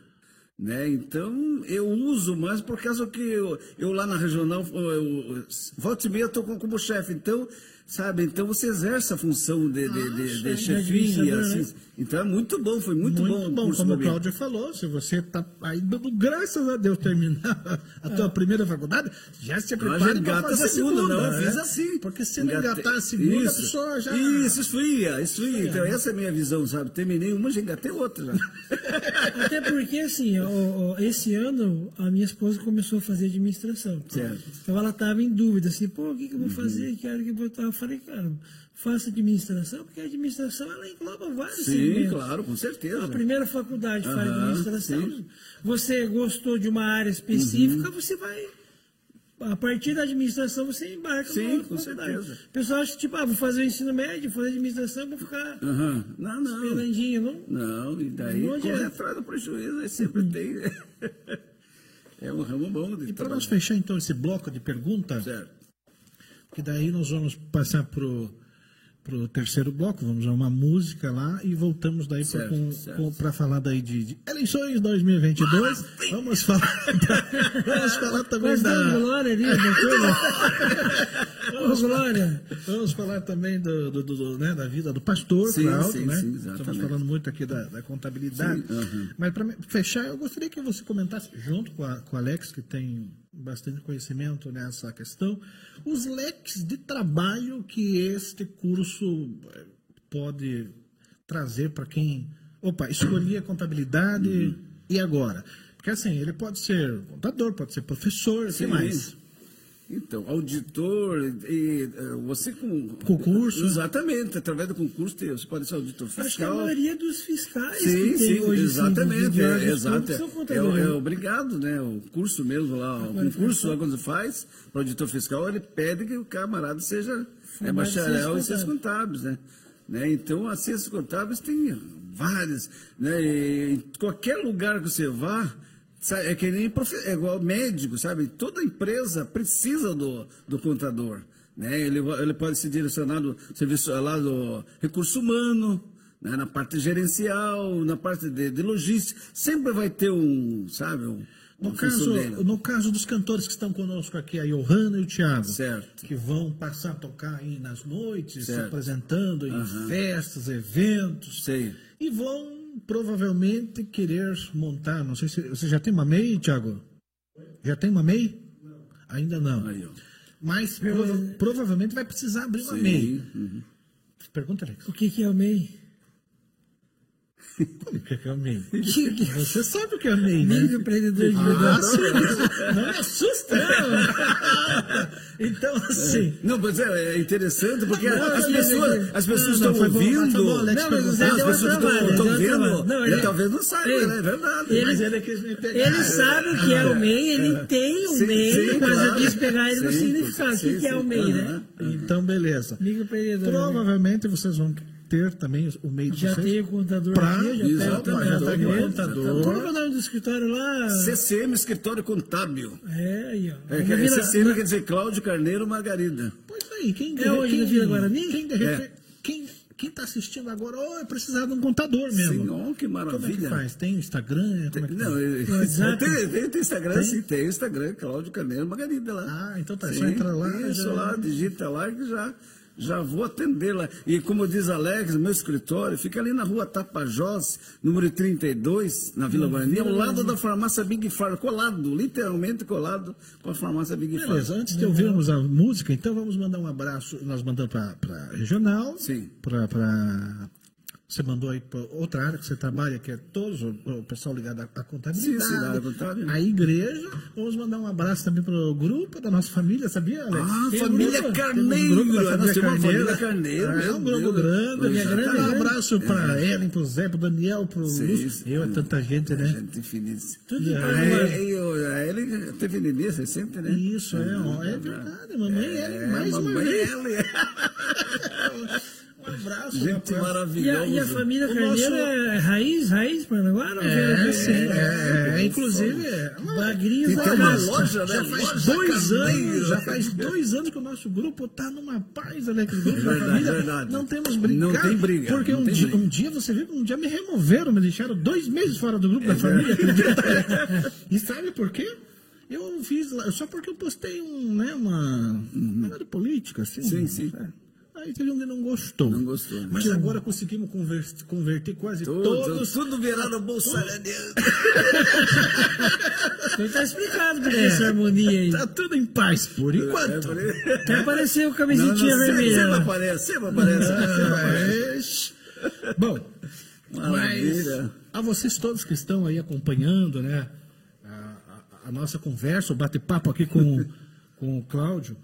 Né? Então, eu uso mais por causa que eu, eu lá na regional, eu, volta e meia, estou como chefe. Então, sabe, então você exerce a função de, de, de, de chefia. Assim. né? Então, é muito bom, foi muito, Muito bom. o bom, curso como o. Cláudio falou, se você está aí dando graças a Deus terminar a tua primeira faculdade, já se Não, prepare já para fazer a segunda, não, eu né? fiz assim. Porque se não engatar a segunda, isso, a pessoa já... Isso, esfria, esfria. Então, essa é a minha visão, sabe? Terminei uma, já engatei outra. Até porque, assim, ó, ó, esse ano a minha esposa começou a fazer administração. Certo. Então ela estava em dúvida, assim, pô, o que, que eu vou fazer? Que área que eu vou estar? Eu falei, cara, faça administração, porque a administração ela engloba vários Sim, segmentos. claro, com certeza. A primeira faculdade faz Aham, administração. sim. Você gostou de uma área específica, você vai. A partir da administração você embarca Sim, outra com certeza. O pessoal acha que, tipo, ah, vou fazer o ensino médio, vou fazer administração, vou ficar Aham. Não, não. pelandinho, não? Não, e daí adianta. atrás do prejuízo, aí sempre tem. É um ramo bom de E para nós fechar então esse bloco de perguntas, Certo. Que daí nós vamos passar pro pro terceiro bloco, vamos a uma música lá e voltamos daí para falar daí de, de eleições 2022. Vamos falar vamos falar também Mas da glória ali. Ô, glória. Vamos falar também do, do- do- né, da vida do pastor, Sim, Cláudio, sim, né? sim, Estamos falando muito aqui da, da contabilidade. Aham. Mas para fechar, eu gostaria que você comentasse, junto com, a, com o Alex, que tem bastante conhecimento nessa questão, os leques de trabalho que este curso eh, pode trazer para quem, opa, escolhi a contabilidade Uhum. e agora? Porque assim, ele pode ser contador, pode ser professor, o que Sim. mais? Então, auditor, e, eh, você com. Concurso. Exatamente, através do concurso tem- você pode ser auditor Acho que a fiscal. maioria dos fiscais Sim, sim, hoje exatamente. sim, é, exato. É, contadores. é obrigado, né? O curso mesmo lá, o concurso lá quando faz para auditor fiscal, ele pede que o camarada seja é, bacharel em ciências contábeis, né? né? Então, as ciências contábeis tem várias, né? E em qualquer lugar que você vá, sabe, é que nem é igual médico, sabe? Toda empresa precisa do, do contador, né? Ele, ele pode se direcionar do serviço lá do recurso humano, né? na parte gerencial, na parte de, de logística, sempre vai ter um, sabe, um, No caso, no caso dos cantores que estão conosco aqui, a Johanna e o Thiago, Certo. que vão passar a tocar aí nas noites, se Certo. apresentando em festas, eventos, Sei. e vão provavelmente querer montar, não sei se você já tem uma MEI, Thiago? Já tem uma MEI? Ainda não. Aí, ó. Mas prova- provavelmente vai precisar abrir uma MEI. Sim. uhum. Pergunta, Alex. O que, que é o MEI? Como que é a MEI? Você sabe o que é a MEI, né? Micro empreendedor individual. Ah, sim. Não me assusta, não. Então, assim, Não, mas é, é interessante porque as pessoas, as pessoas estão ouvindo. Não, mas as pessoas estão vendo, ele talvez não saiba, Ei, né? É verdade. ele- sabe o que é o MEI, ele tem o MEI, mas eu quis pegar ele no significado. O que, é o. MEI, né? Então, beleza. Microempreendedor. Provavelmente vocês vão ter também o meio de Já tem o contador Pra- aqui, já Exato, tem o já tá contador. contador. Que é o nome do escritório lá? CCM, Escritório Contábil. É, aí, ó. É, Na que- Vila- CCM na- quer dizer Cláudio Carneiro Margarida. Pois aí, quem É hoje quem, na Vila Guarani? Quem, de repente- quem, quem tá assistindo agora, oh, é precisar de um contador mesmo. Sim, oh, que Como é que maravilha. faz? Tem Instagram? Como é que Não, faz? ele- WhatsApp? tem, tem, tem Instagram, sim, tem Instagram, Cláudio Carneiro Margarida lá. Ah, então tá, Sim, só entra lá. Isso já- lá, digita lá que já, já vou atender lá. E como diz Alex, meu escritório fica ali na rua Tapajós, número 32, na Vila Guarani, ao lado da farmácia Big Farm, colado, literalmente colado com a farmácia Big Farm. Beleza, antes de ouvirmos a música, então vamos mandar um abraço. Nós mandamos para regional, Sim. para. Você mandou aí para outra área que você trabalha, que é todos o, pessoal ligado à, à contabilidade, Sim, sim, contábil. a igreja. Vamos mandar um abraço também para o grupo da nossa família, sabia, Alex? Ah, Tem um família grupo, Carneiro, um grupo da nós temos uma Carneiro. família Carneiro, é um grupo grande. Família Então, grande, um abraço para Ellen, para o Zé, para o Daniel, para o Lúcio. Eu, é tanta gente, né? Gente infinita. Tudo É, É, a Ellen teve nenê recente, né? Isso, é, é verdade. Mamãe Ellen, mais uma mamãe vez. Ellen. Abraço, Gente rapaz. E a, maravilhosa. e a família O Carneiro nosso- é raiz, raiz Paranaguá? É, veio- sim, é, é, inclusive, é, Bagrinhos Tem da até uma loja, né? já faz Loja dois anos, já faz dois anos que o nosso grupo tá numa paz, Alex, grupo da Verdade, família. verdade. Não temos brincado. Não tem briga, Porque um dia, um dia, você viu que um dia me removeram, me deixaram dois meses fora do grupo da família, e sabe por quê? Eu fiz lá, só porque eu postei um, né, uma, um negócio de política, assim. Sim, sim. É. Aí teve um que não gostou. Não gostou, né? Mas agora conseguimos conver- converter quase Tudo, todos. tudo virado bolsonaro. Então tá explicado por essa harmonia aí. Tá tudo em paz por enquanto. Até apareceu camisetinha vermelha. Sempre aparece, sempre aparece. Mas, Bom, mas Maravilha. a vocês todos que estão aí acompanhando, né, a, a- a nossa conversa, o bate-papo aqui com, com o Cláudio.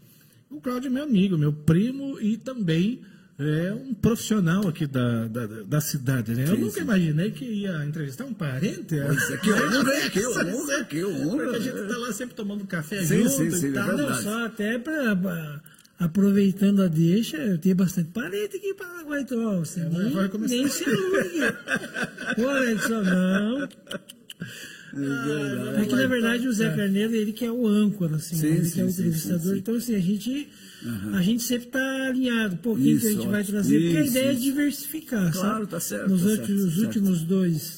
O Cláudio é meu amigo, meu primo e também é um profissional aqui da, da, da cidade, né? Eu nunca imaginei que ia entrevistar um parente. Que honra, que honra, que honra. Porque a gente tá lá sempre tomando café Sim, junto sim, sim, e é tal. verdade. Não, só até pra- aproveitando a deixa, eu tenho bastante parente aqui em Paraguai, então, você nem, nem se ilude. Pô, Edson, não. É que, na verdade, o Zé Carneiro, ele que é o âncora, assim, Sim, ele sim, que é o entrevistador. Então, assim, a gente, a gente sempre está alinhado. Pô, quem que a Isso, gente vai trazer? Porque a Isso, ideia é isso. diversificar, Claro, sabe? tá certo, Nos tá últimos, certo, certo. últimos dois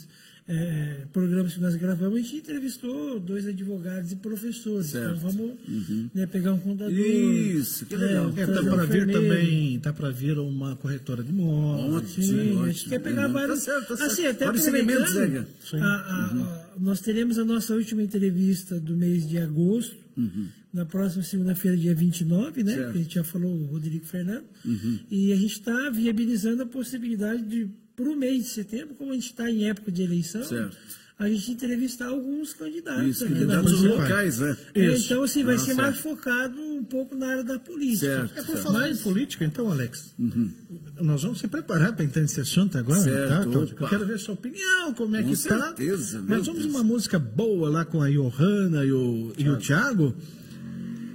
é, programas que nós gravamos, a gente entrevistou dois advogados e professores. Certo. Uhum. Então, vamos né, pegar um contador. Isso, que legal. É, tá trazer um para vir também, tá para vir uma corretora de imóveis. Ótimo. Sim, ótimo. a gente quer pegar Tá vários. certo, tá certo. Assim, até Vários a- a- a- nós teremos a nossa última entrevista do mês de agosto, na próxima segunda-feira, dia 29, né? Uhum. Certo. Uhum. Que a gente já falou, o Rodrigo Fernando. E a gente está viabilizando a possibilidade de, para o mês de setembro, como a gente está em época de eleição, Certo. a gente entrevistar alguns candidatos. Isso, aqui na candidatos locais, né? É, Isso. Então, assim, vai Ah, ser certo. mais focado um pouco na área da política. Certo, É por certo. falar em política, então, Alex. Nós vamos se preparar para entrar nesse assunto agora, Certo, tá, Cláudio? opa. Eu quero ver sua opinião, como é Com que tá. certeza, meu Mas vamos Deus. uma música boa lá com a Johanna e o, e o Thiago.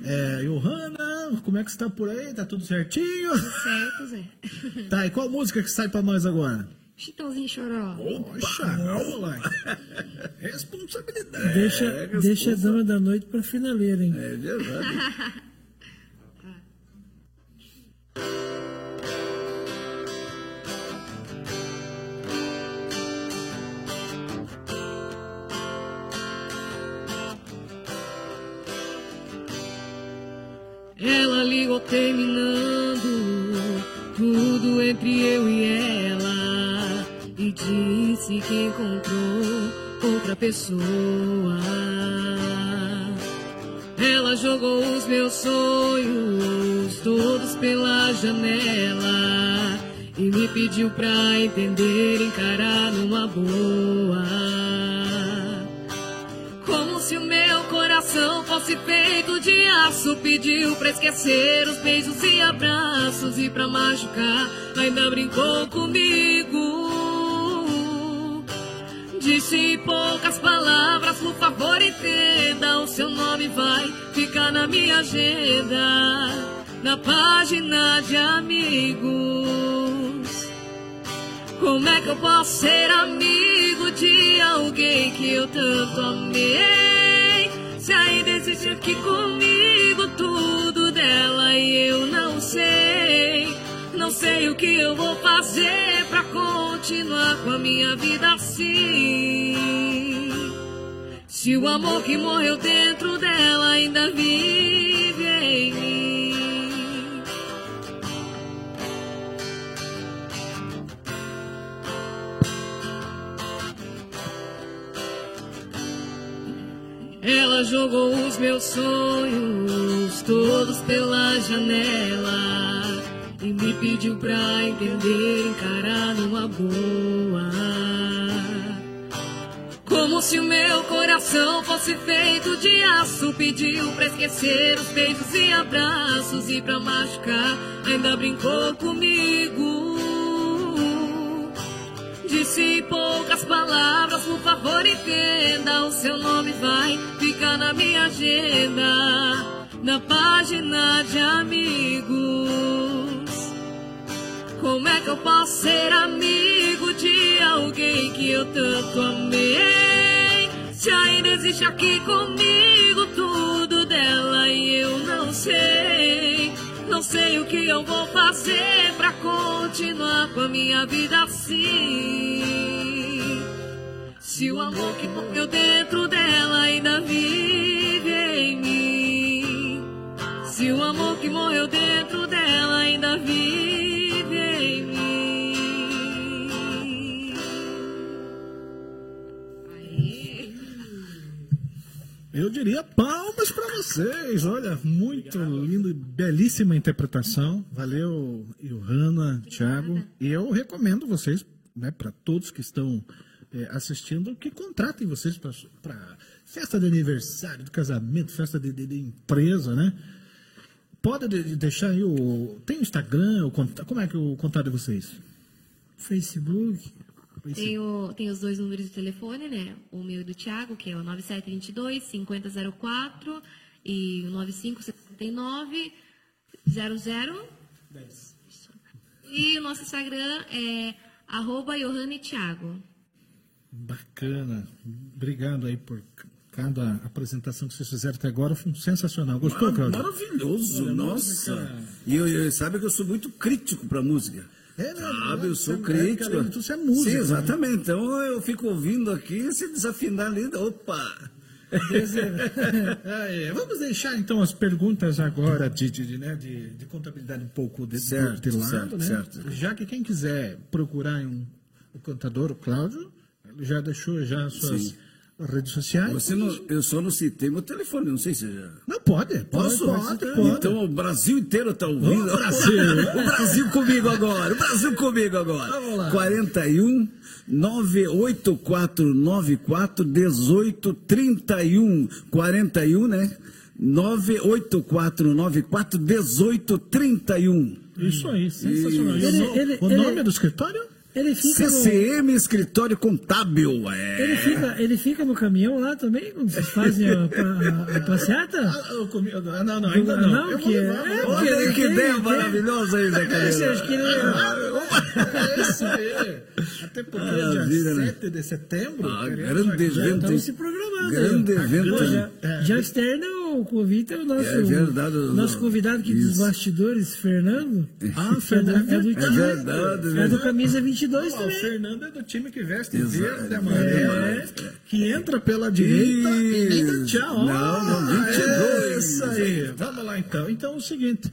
É, Johanna, como é que está por aí? Tá tudo certinho? Certo, Zé. Tá, e qual música que sai para nós agora? Chitãozinho choró. Poxa, lá. Responsabilidade. Deixa, É, deixa a dama da noite para finaleira, hein? É verdade. Ela ligou terminando tudo entre eu e ela e disse que encontrou outra pessoa. Ela jogou os meus sonhos todos pela janela e me pediu pra entender, encarar numa boa. Coração fosse feito de aço. Pediu pra esquecer os beijos e abraços. E pra machucar, ainda brincou comigo. Disse em poucas palavras, por favor entenda. O seu nome vai ficar na minha agenda. Na página de amigos. Como é que eu posso ser amigo de alguém que eu tanto amei? Se ainda existe aqui comigo tudo dela e eu não sei. Não sei o que eu vou fazer pra continuar com a minha vida assim. Se o amor que morreu dentro dela ainda vive em mim. Ela jogou os meus sonhos todos pela janela e me pediu pra entender, encarar numa boa. Como se o meu coração fosse feito de aço. Pediu pra esquecer os beijos e abraços e pra machucar, ainda brincou comigo. Disse poucas palavras, por favor entenda. O seu nome vai ficar na minha agenda, na página de amigos. Como é que eu posso ser amigo de alguém que eu tanto amei? Se ainda existe aqui comigo tudo dela e eu não sei. Sei o que eu vou fazer pra continuar com a minha vida assim. Se o amor que morreu dentro dela ainda vive em mim. Se o amor que morreu dentro dela ainda vive Eu diria palmas para vocês. Olha, muito lindo e belíssima interpretação. Valeu, Johanna, Thiago. E eu recomendo vocês, né, para todos que estão eh, assistindo, que contratem vocês para festa de aniversário, de casamento, festa de, de- de empresa, né? Pode de- deixar aí o. Tem o Instagram, o como é que é o contato de vocês? Facebook. Tem, o- tem os dois números de telefone, né? O meu e do Thiago, que é o 9722-5004 e o 9579 00 E o nosso Instagram é arroba Johanne Thiago. Bacana. Obrigado aí por cada apresentação que vocês fizeram até agora. Foi sensacional. Gostou, Claudio? Maravilhoso, nossa. E eu, eu- sabe que eu sou muito crítico pra música. É, né? Sabe, eu sou É, crítico. tudo, você é músico, Sim, né? exatamente. Então eu fico ouvindo aqui, se desafinar ali, opa! É. Vamos deixar então as perguntas agora de, de, né, de, de contabilidade um pouco de, Certo, de lado, certo, né? certo. Já que quem quiser procurar um, o cantador, o Cláudio, ele já deixou já as suas Sim. Redes sociais. Você não, eu só não citei meu telefone, não sei se já. Não pode, Posso? pode, pode, pode. Então o Brasil inteiro está ouvindo. Ô, Brasil! o Brasil comigo agora. O Brasil comigo agora. Vamos lá. 41 98494 1831. 41, né? 98494 1831. Isso aí, sensacional. O Ele- ele- o ele- nome do escritório? Ele fica, no, CCM Escritório Contábil. É. ele, fica, ele fica no caminhão lá também, quando vocês fazem a, a, a passeata? Ah, comi- ah, não, não, ainda não. Não, Eu que é- levar, é. Olha aí que Tem, ideia tem. maravilhosa aí, Zé Calheiro. acho que ele, É isso aí. Até porque Maravilha, dia né? 7 de setembro. Ah, grande evento. estamos se programando. Grande aí. evento, né? já, já externa o convite ao nosso, É verdade, nosso convidado aqui dos bastidores, Fernando. Ah, É, Fernando. do, é do É time- verdade, É né? do camisa 22 Ó, o também. Fernando é do time que veste Exato. verde e amarelo, É. que entra pela direita e nem dá tchau. Não, não, 22. É isso aí. Vamos lá então. Então é o seguinte,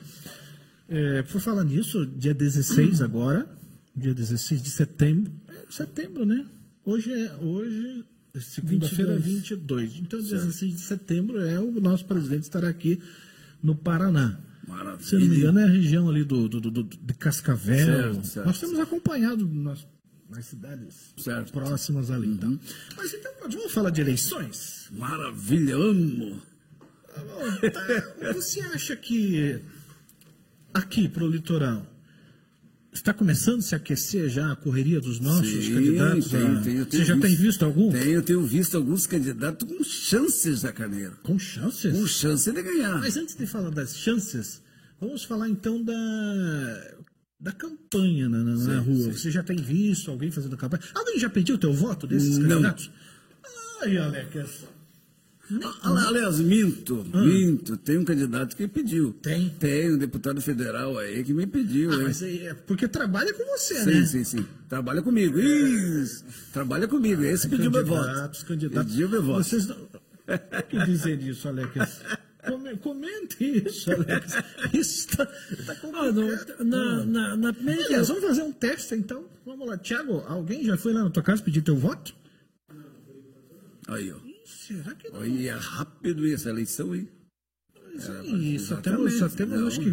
é, por falar nisso, dia 16 agora, dia 16 de setembro, é setembro, né? Hoje é, hoje, é segunda-feira 22. Então 16 de setembro é o nosso presidente estará aqui no Paraná. Maravilha. Se não me engano, é a região ali do, do, do- do- de Cascavel. Certo, certo, Nós temos acompanhado nas, nas cidades Certo. próximas ali. Então. Mas então, vamos falar de eleições? Maravilha, amo. Tá, Você acha que aqui para o litoral está começando a se aquecer já a correria dos nossos Sim, candidatos? tenho, a- tenho, Você tenho já tem visto algum? Tenho, tenho visto alguns candidatos com chances da Carneiro. Com chances? Com chance de ganhar. Mas antes de falar das chances, vamos falar então da, da campanha na, na- na rua. Você já tem visto alguém fazendo campanha? Alguém já pediu o teu voto desses Não. candidatos? Ai, Alex. Ah, Aliás, minto, minto. Tem um candidato que pediu. Tem? Tem um deputado federal aí que me pediu. Ah, mas é porque trabalha com você, Sim, né? sim, sim. Trabalha comigo. Isso. Trabalha comigo. Esse pediu meu voto. Candidatos, candidatos. Pediu meu voto. Vocês não... O que dizer disso, Alex? Come- Comente isso, Alex. Isso está tá Ah, complicado. no- na, na, na primeira Aliás, vamos fazer um teste então. Vamos lá. Tiago, alguém já foi lá na tua casa pedir teu voto? Aí, ó. Será que não? Olha, rápido essa eleição, hein? Sim, só temos, só temos Não. acho que,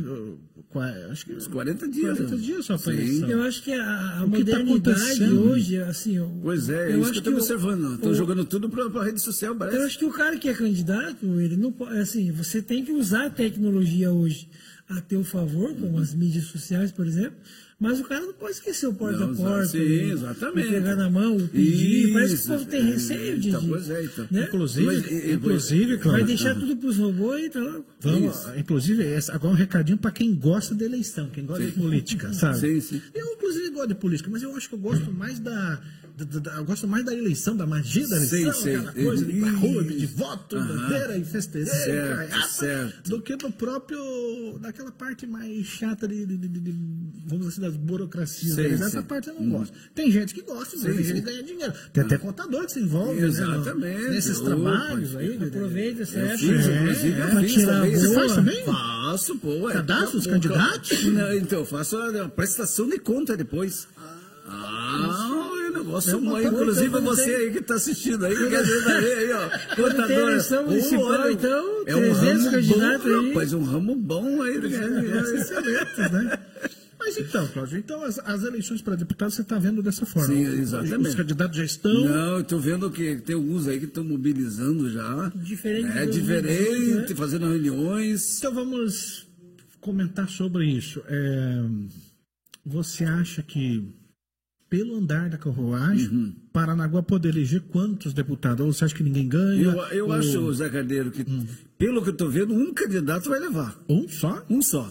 acho que Uns 40 dias. 40 né? dias só para. Eu acho que a, a O que tá modernidade acontecendo? hoje, assim... Pois é, é eu isso acho que eu o- observando. Estão jogando tudo pra, pra rede social, Eu parece. acho que o cara que é candidato, ele não pode, assim, você tem que usar a tecnologia hoje a teu favor, como as mídias sociais, por exemplo, mas o cara não pode esquecer o porta a porta, sim, o- exatamente. pegar na mão, o pedir, parece que o Isso, povo tem é, receio de, então, de- pois é, então. né? Inclusive, Mas, e- e- inclusive, vai Cláudio, deixar tudo pros robôs e tal. Vamos, inclusive, esse- agora um recadinho para quem gosta da eleição, quem gosta de política, sabe? Sim, sim. Eu, inclusive, gosto de política, mas eu acho que eu gosto mais da. da- da- da- eu gosto mais da eleição, da magia da Sei, eleição, sei. aquela coisa de rua, de voto, bandeira e festeira, Certo, do que do próprio. daquela parte mais chata de, de- de- de- de- vamos dizer assim, das burocracias. Sei, né? Essa sei. parte eu não gosto. Tem gente que gosta, Sim, tem gente que ganha dinheiro. Tem até contador que se envolve, Exatamente. né? no- Nesses Opa, trabalhos aí. de- Aproveita essa época. fiz, É, inclusive, é, fiz também. Você boa. faz também? Faço, pô. é. Cadastro os candidatos? Então, eu faço a, a prestação de conta depois. Ah, é negócio conta, Inclusive você aí que está assistindo aí, que ver aí, ó. Contador. eleição municipal, então, é um 300 ramo candidatos bom, aí. rapaz, um ramo bom aí. né? excelentes, né? Mas então, Cláudio, então as, as eleições para deputado você está vendo dessa forma. Sim, exatamente. Os candidatos já estão. Não, eu tô vendo que tem alguns aí que estão mobilizando já. Diferente É diferente, né? fazendo reuniões. Então vamos comentar sobre isso. É, você acha que, pelo andar da carruagem, Paranaguá pode eleger quantos deputados? Ou você acha que ninguém ganha? Eu, eu Ou- acho, Zé Carneiro, que pelo que eu tô vendo, um candidato vai levar. Um só? Um só.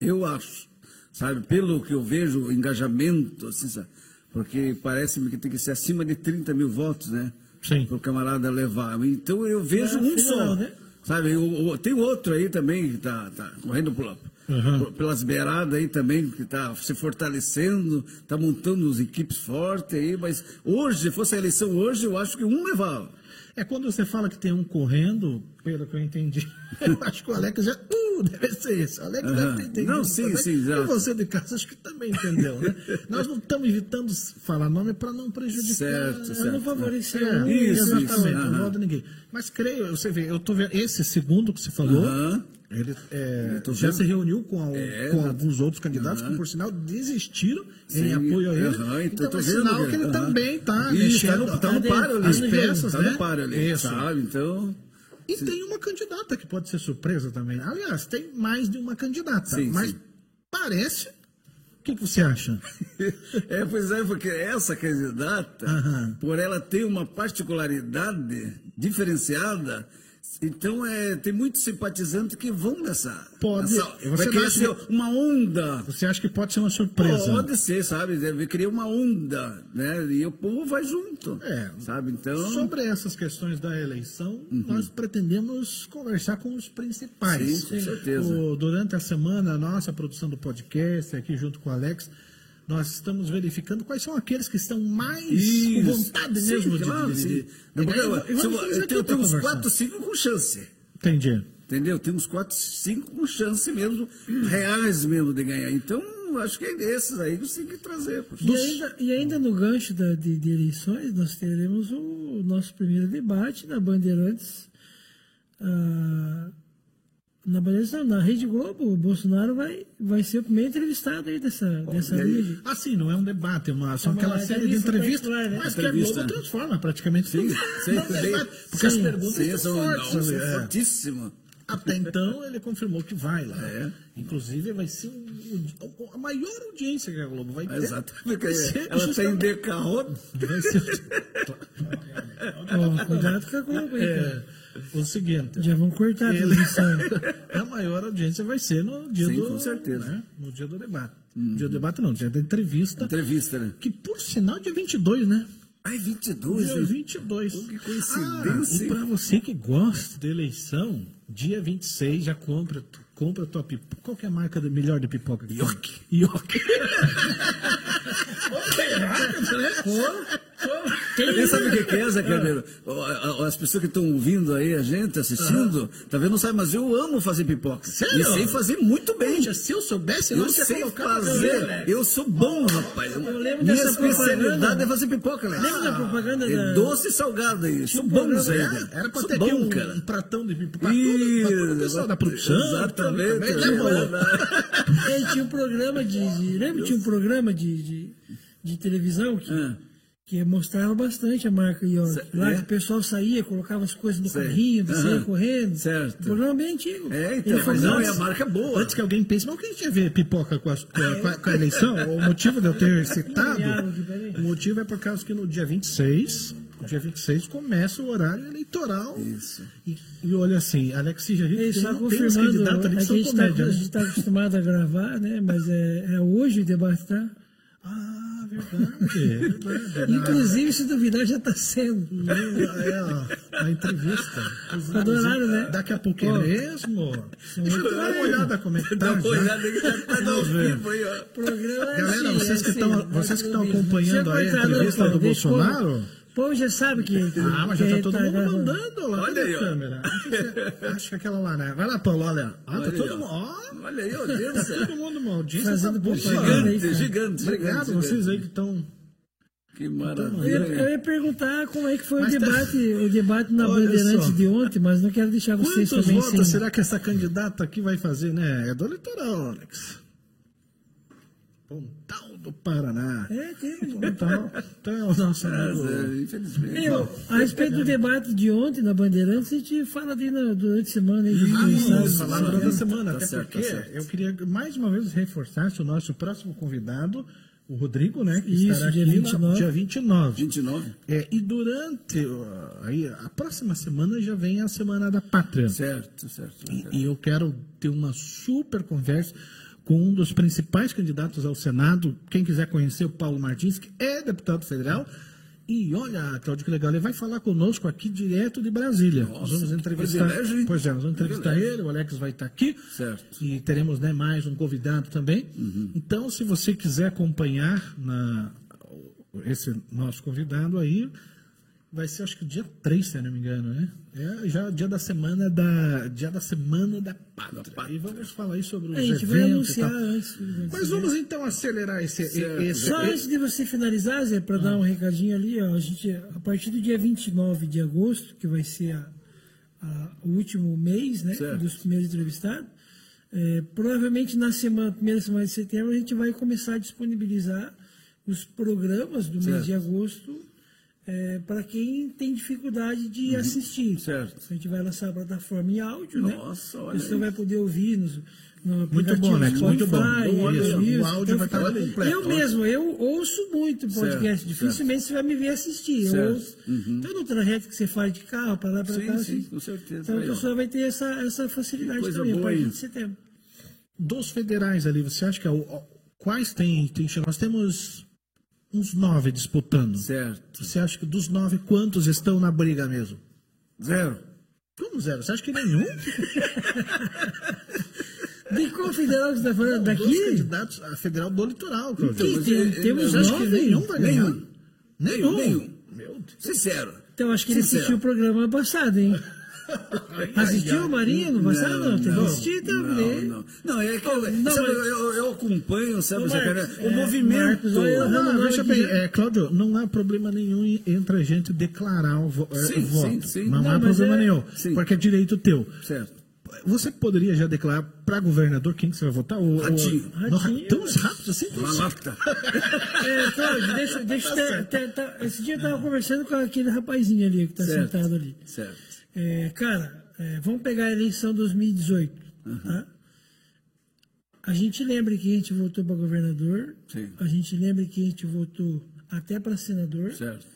Eu acho. Sabe, pelo que eu vejo, o engajamento, assim, sabe? Porque parece-me que tem que ser acima de 30 mil votos, né? Sim. Para o camarada levar. Então eu vejo É, um final, só. né? Sabe, o- o- tem outro aí também que está tá correndo por- Uhum. pelas beiradas aí também, que está se fortalecendo, está montando as equipes fortes aí, mas hoje, se fosse a eleição hoje, eu acho que um levava. É quando você fala que tem um correndo, pelo que eu entendi, eu acho que o Alex já. Uh, deve ser esse. O Alex Aham. deve ter entendido. Não, sim, também. sim, E exato. você de casa acho que também entendeu, né? Nós não estamos evitando falar nome para não prejudicar. Certo, para certo. Não favorecer É, um. Isso, exatamente, isso, não aham. modo ninguém. Mas creio, você vê, eu tô vendo, esse segundo que você falou, Aham. Ele é, tô já se reuniu com, al- É, com alguns outros candidatos que, por sinal, desistiram em Sim, apoio a ele. aham, então então é sinal né? que ele também está mexendo tá no, tá no paro ali. as peças, tá né? no paro ali, Isso. sabe? Então... E tem uma candidata que pode ser surpresa também. Aliás, tem mais de uma candidata. Sim, mas sim. parece. O que, você acha? É, pois é, porque essa candidata, por ela ter uma particularidade diferenciada, então é, tem muitos simpatizantes que vão nessa. Pode. nessa- Você vai ser que- uma onda. Você acha que pode ser uma surpresa? Pode ser, sabe? Deve criar uma onda, né? E o povo vai junto. É. Sabe? Então. Sobre essas questões da eleição, nós pretendemos conversar com os principais. Sim, com certeza. O- durante a semana, a nossa produção do podcast, aqui junto com o Alex, nós estamos verificando quais são aqueles que estão mais com Isso. vontade Sim, mesmo de- claro, de, de, de- Não, porque e eu- eu- eu tenho, uns conversar. 4, 5 com chance. Entendi. Entendeu? Tem uns 4, 5 com chance mesmo, reais mesmo de ganhar. Então, acho que é desses aí que você tem que trazer. E ainda, e ainda no gancho da- de, de eleições, nós teremos o nosso primeiro debate na Bandeirantes. ah, na na Rede Globo, o Bolsonaro vai, vai ser o primeiro entrevistado aí dessa, dessa e aí? linha. Assim, não é um debate, é uma, são Uma aquela série de entrevista entrevistas, né? mas que a. Globo transforma praticamente Sim, tudo. sim, Não, sim. debate, Porque as Sim, perguntas sim, são fortes. não, ali, são é. fortíssimas. Até então, ele confirmou que vai lá. É. Inclusive, vai ser a maior audiência que a Globo vai ter. Exato. Porque vai ser ela tem justamente- decarro. vai ser- Ó, cuidado com a Globo aí, cara. é, o seguinte. Já vão cortar a ele- transmissão. a maior audiência vai ser no dia Sim, do. com certeza. né, no dia do debate. No dia do debate, não, dia da entrevista. Entrevista, né? Que, por sinal, é dia 22, né? Ai, 22, Dia né? 22. Pô, que Ah, coincidência. e para você que gosta de eleição, dia 26 já compra, compra a tua pipoca. Qual que é a marca do- melhor de pipoca? York. York. Quem sabe o que que é, Zé Carneiro? As pessoas que estão ouvindo aí, a gente, assistindo, tá vendo, não sabe, mas eu amo fazer pipoca. Sério? E sei fazer muito bem. Poxa, se eu soubesse, eu Eu não sei fazer. né? Eu sou bom, rapaz. lembro Minha dessa especialidade é fazer pipoca, né? Lembra da propaganda É da- doce e salgado aí. Sou bom nisso aí, Era, era pra Sou ter bom, um, cara. um pratão de pipoca. Tudo, pra todo o pessoal da produção. Exatamente. também, é tinha um programa de. de lembra? Tinha um programa de, de, de televisão que, Ah. Que mostrava bastante a marca York. Cê- Lá é? o pessoal saía, colocava as coisas no carrinho, Aham. correndo. Certo. Um programa bem antigo. É, então, mas não, é a antes- marca boa. Antes que alguém pense, mas o que a gente ia ver pipoca com a, com a- com a- com a eleição? O motivo de eu ter citado, o motivo é por causa que no dia 26, no dia 26 começa o horário eleitoral. Isso. E, e olha assim, Alex já viu que só tem uns confirmando, candidatos ali a gente está né? acostumado a gravar, né? Mas é, é hoje o debate, tá? Ah, verdade. é verdade. Inclusive, se duvidar, já está sendo. É, a entrevista. Adoraram, né? Daqui a pouco é mesmo. Deixa eu dar uma olhada como é que Dá tá. uma já. olhada aí que tá, tá ao vivo aí, ó. Programa é Galera, assim, vocês é que assim, estão- vocês que estão Você acompanhando a entrevista do Bolsonaro? Povo- O povo já sabe que. Ah, mas já tá todo mundo gravando. mandando lá. Olha aí, ó. câmera. Acho que, acho que aquela lá, né? Vai lá, Paulo, olha. Ah, tá Olha aí, todo ó. mundo. Ó, Olha aí, ó, Deus do céu. todo mundo. Fazendo tá boa. propaganda aí, Gigante, gigante, Obrigado gigante. vocês aí que estão. Que Eu maravilha. eu ia perguntar como é que foi Mas o tá- debate, o debate na Olha Bandeirantes só. de ontem, mas não quero deixar vocês Quantos também votos sem. será que essa candidata aqui vai fazer, né? É do eleitoral, Alex. Pontal do Paraná. É, tem. Então, então nosso amigo. É, Infelizmente. Eu, a respeito do debate de ontem na Bandeirantes, a gente fala ali na- durante a semana. Aí, Ah, de- vamos falar durante a semana, Tá até certo, porque tá certo. eu queria mais uma vez reforçar se o nosso próximo convidado, o Rodrigo, né? Que Isso, estará dia aqui na- 29. dia 29. 29? É, e durante aí, a próxima semana já vem a Semana da Pátria. Certo, certo. E, e eu quero ter uma super conversa com um dos principais candidatos ao Senado. Quem quiser conhecer o Paulo Martins, que é deputado federal. E olha, Claudio, que legal, ele vai falar conosco aqui direto de Brasília. nós vamos entrevistar. privilégio? Pois é, nós vamos entrevistar ele, o Alex vai estar aqui. Certo. E teremos né, mais um convidado também. Então, se você quiser acompanhar na, esse nosso convidado aí, vai ser acho que dia 3, se eu não me engano, né? É já dia da semana da dia da semana da pátria. E vamos falar aí sobre os A gente vai anunciar antes. Mas vamos então acelerar esse, esse Só antes de você finalizar, Zé, para dar um recadinho ali, ó, a, gente, a partir do dia 29 de agosto, que vai ser a- a- o último mês né, Certo. dos primeiros entrevistados, é, provavelmente na semana, primeira semana de setembro a gente vai começar a disponibilizar os programas do mês Certo. de agosto para quem tem dificuldade de assistir. Uhum. Certo. A gente vai lançar a plataforma em áudio, né? Nossa, olha Você vai poder ouvir nos, no Muito bom, Alex, muito bom. Olha, Apple o áudio então vai estar fica- completo. Eu mesmo, eu ouço muito podcast. Certo, Dificilmente você vai me ver assistir. Eu Certo. ouço. Então, no trajeto que você faz de carro, para lá, para cá. sim, assim. com certeza. Então, a pessoa vai ter essa, essa facilidade coisa também, boa aí. de setembro. dos federais ali, você acha que é o- quais tem, tem nós temos uns nove disputando. Certo. Você acha que dos nove quantos estão na briga mesmo? Zero. Como zero? Você acha que nenhum? De qual federal que você está falando? Dos Daqui? candidatos a federal do litoral. Aqui mas tem- temos acha que nove. nenhum vai ganhar? Nenhum. Nenhum. Nenhum. Meu Deus. Sincero. Então, acho que ele Sincero. assistiu o programa passado, hein? Assistiu o Marinho no passado? Não, tem que assistir também. Não, não. Não, é que eu, não, sabe, mas- eu, eu acompanho, sabe, Zé Marcos, o é, movimento. Marcos, Não, Não, não, bem, né? é, Cláudio, não há problema nenhum entre a gente declarar o, vo- é, Sim, o voto. sim, sim. Não, Não, há problema é- nenhum, sim. porque é direito teu. Certo. Você poderia já declarar para governador quem que você vai votar? O, Ratinho. O, não, Ratinho. tão rápido assim? Uma lata. É, Cláudio, deixa, deixa eu ter- ter- ter- Esse dia eu estava conversando com aquele rapazinho ali que está sentado ali. Certo. É, cara, é, vamos pegar a eleição 2018. Tá? A gente lembra que a gente votou para governador, Sim. a gente lembra que a gente votou até para senador Certo.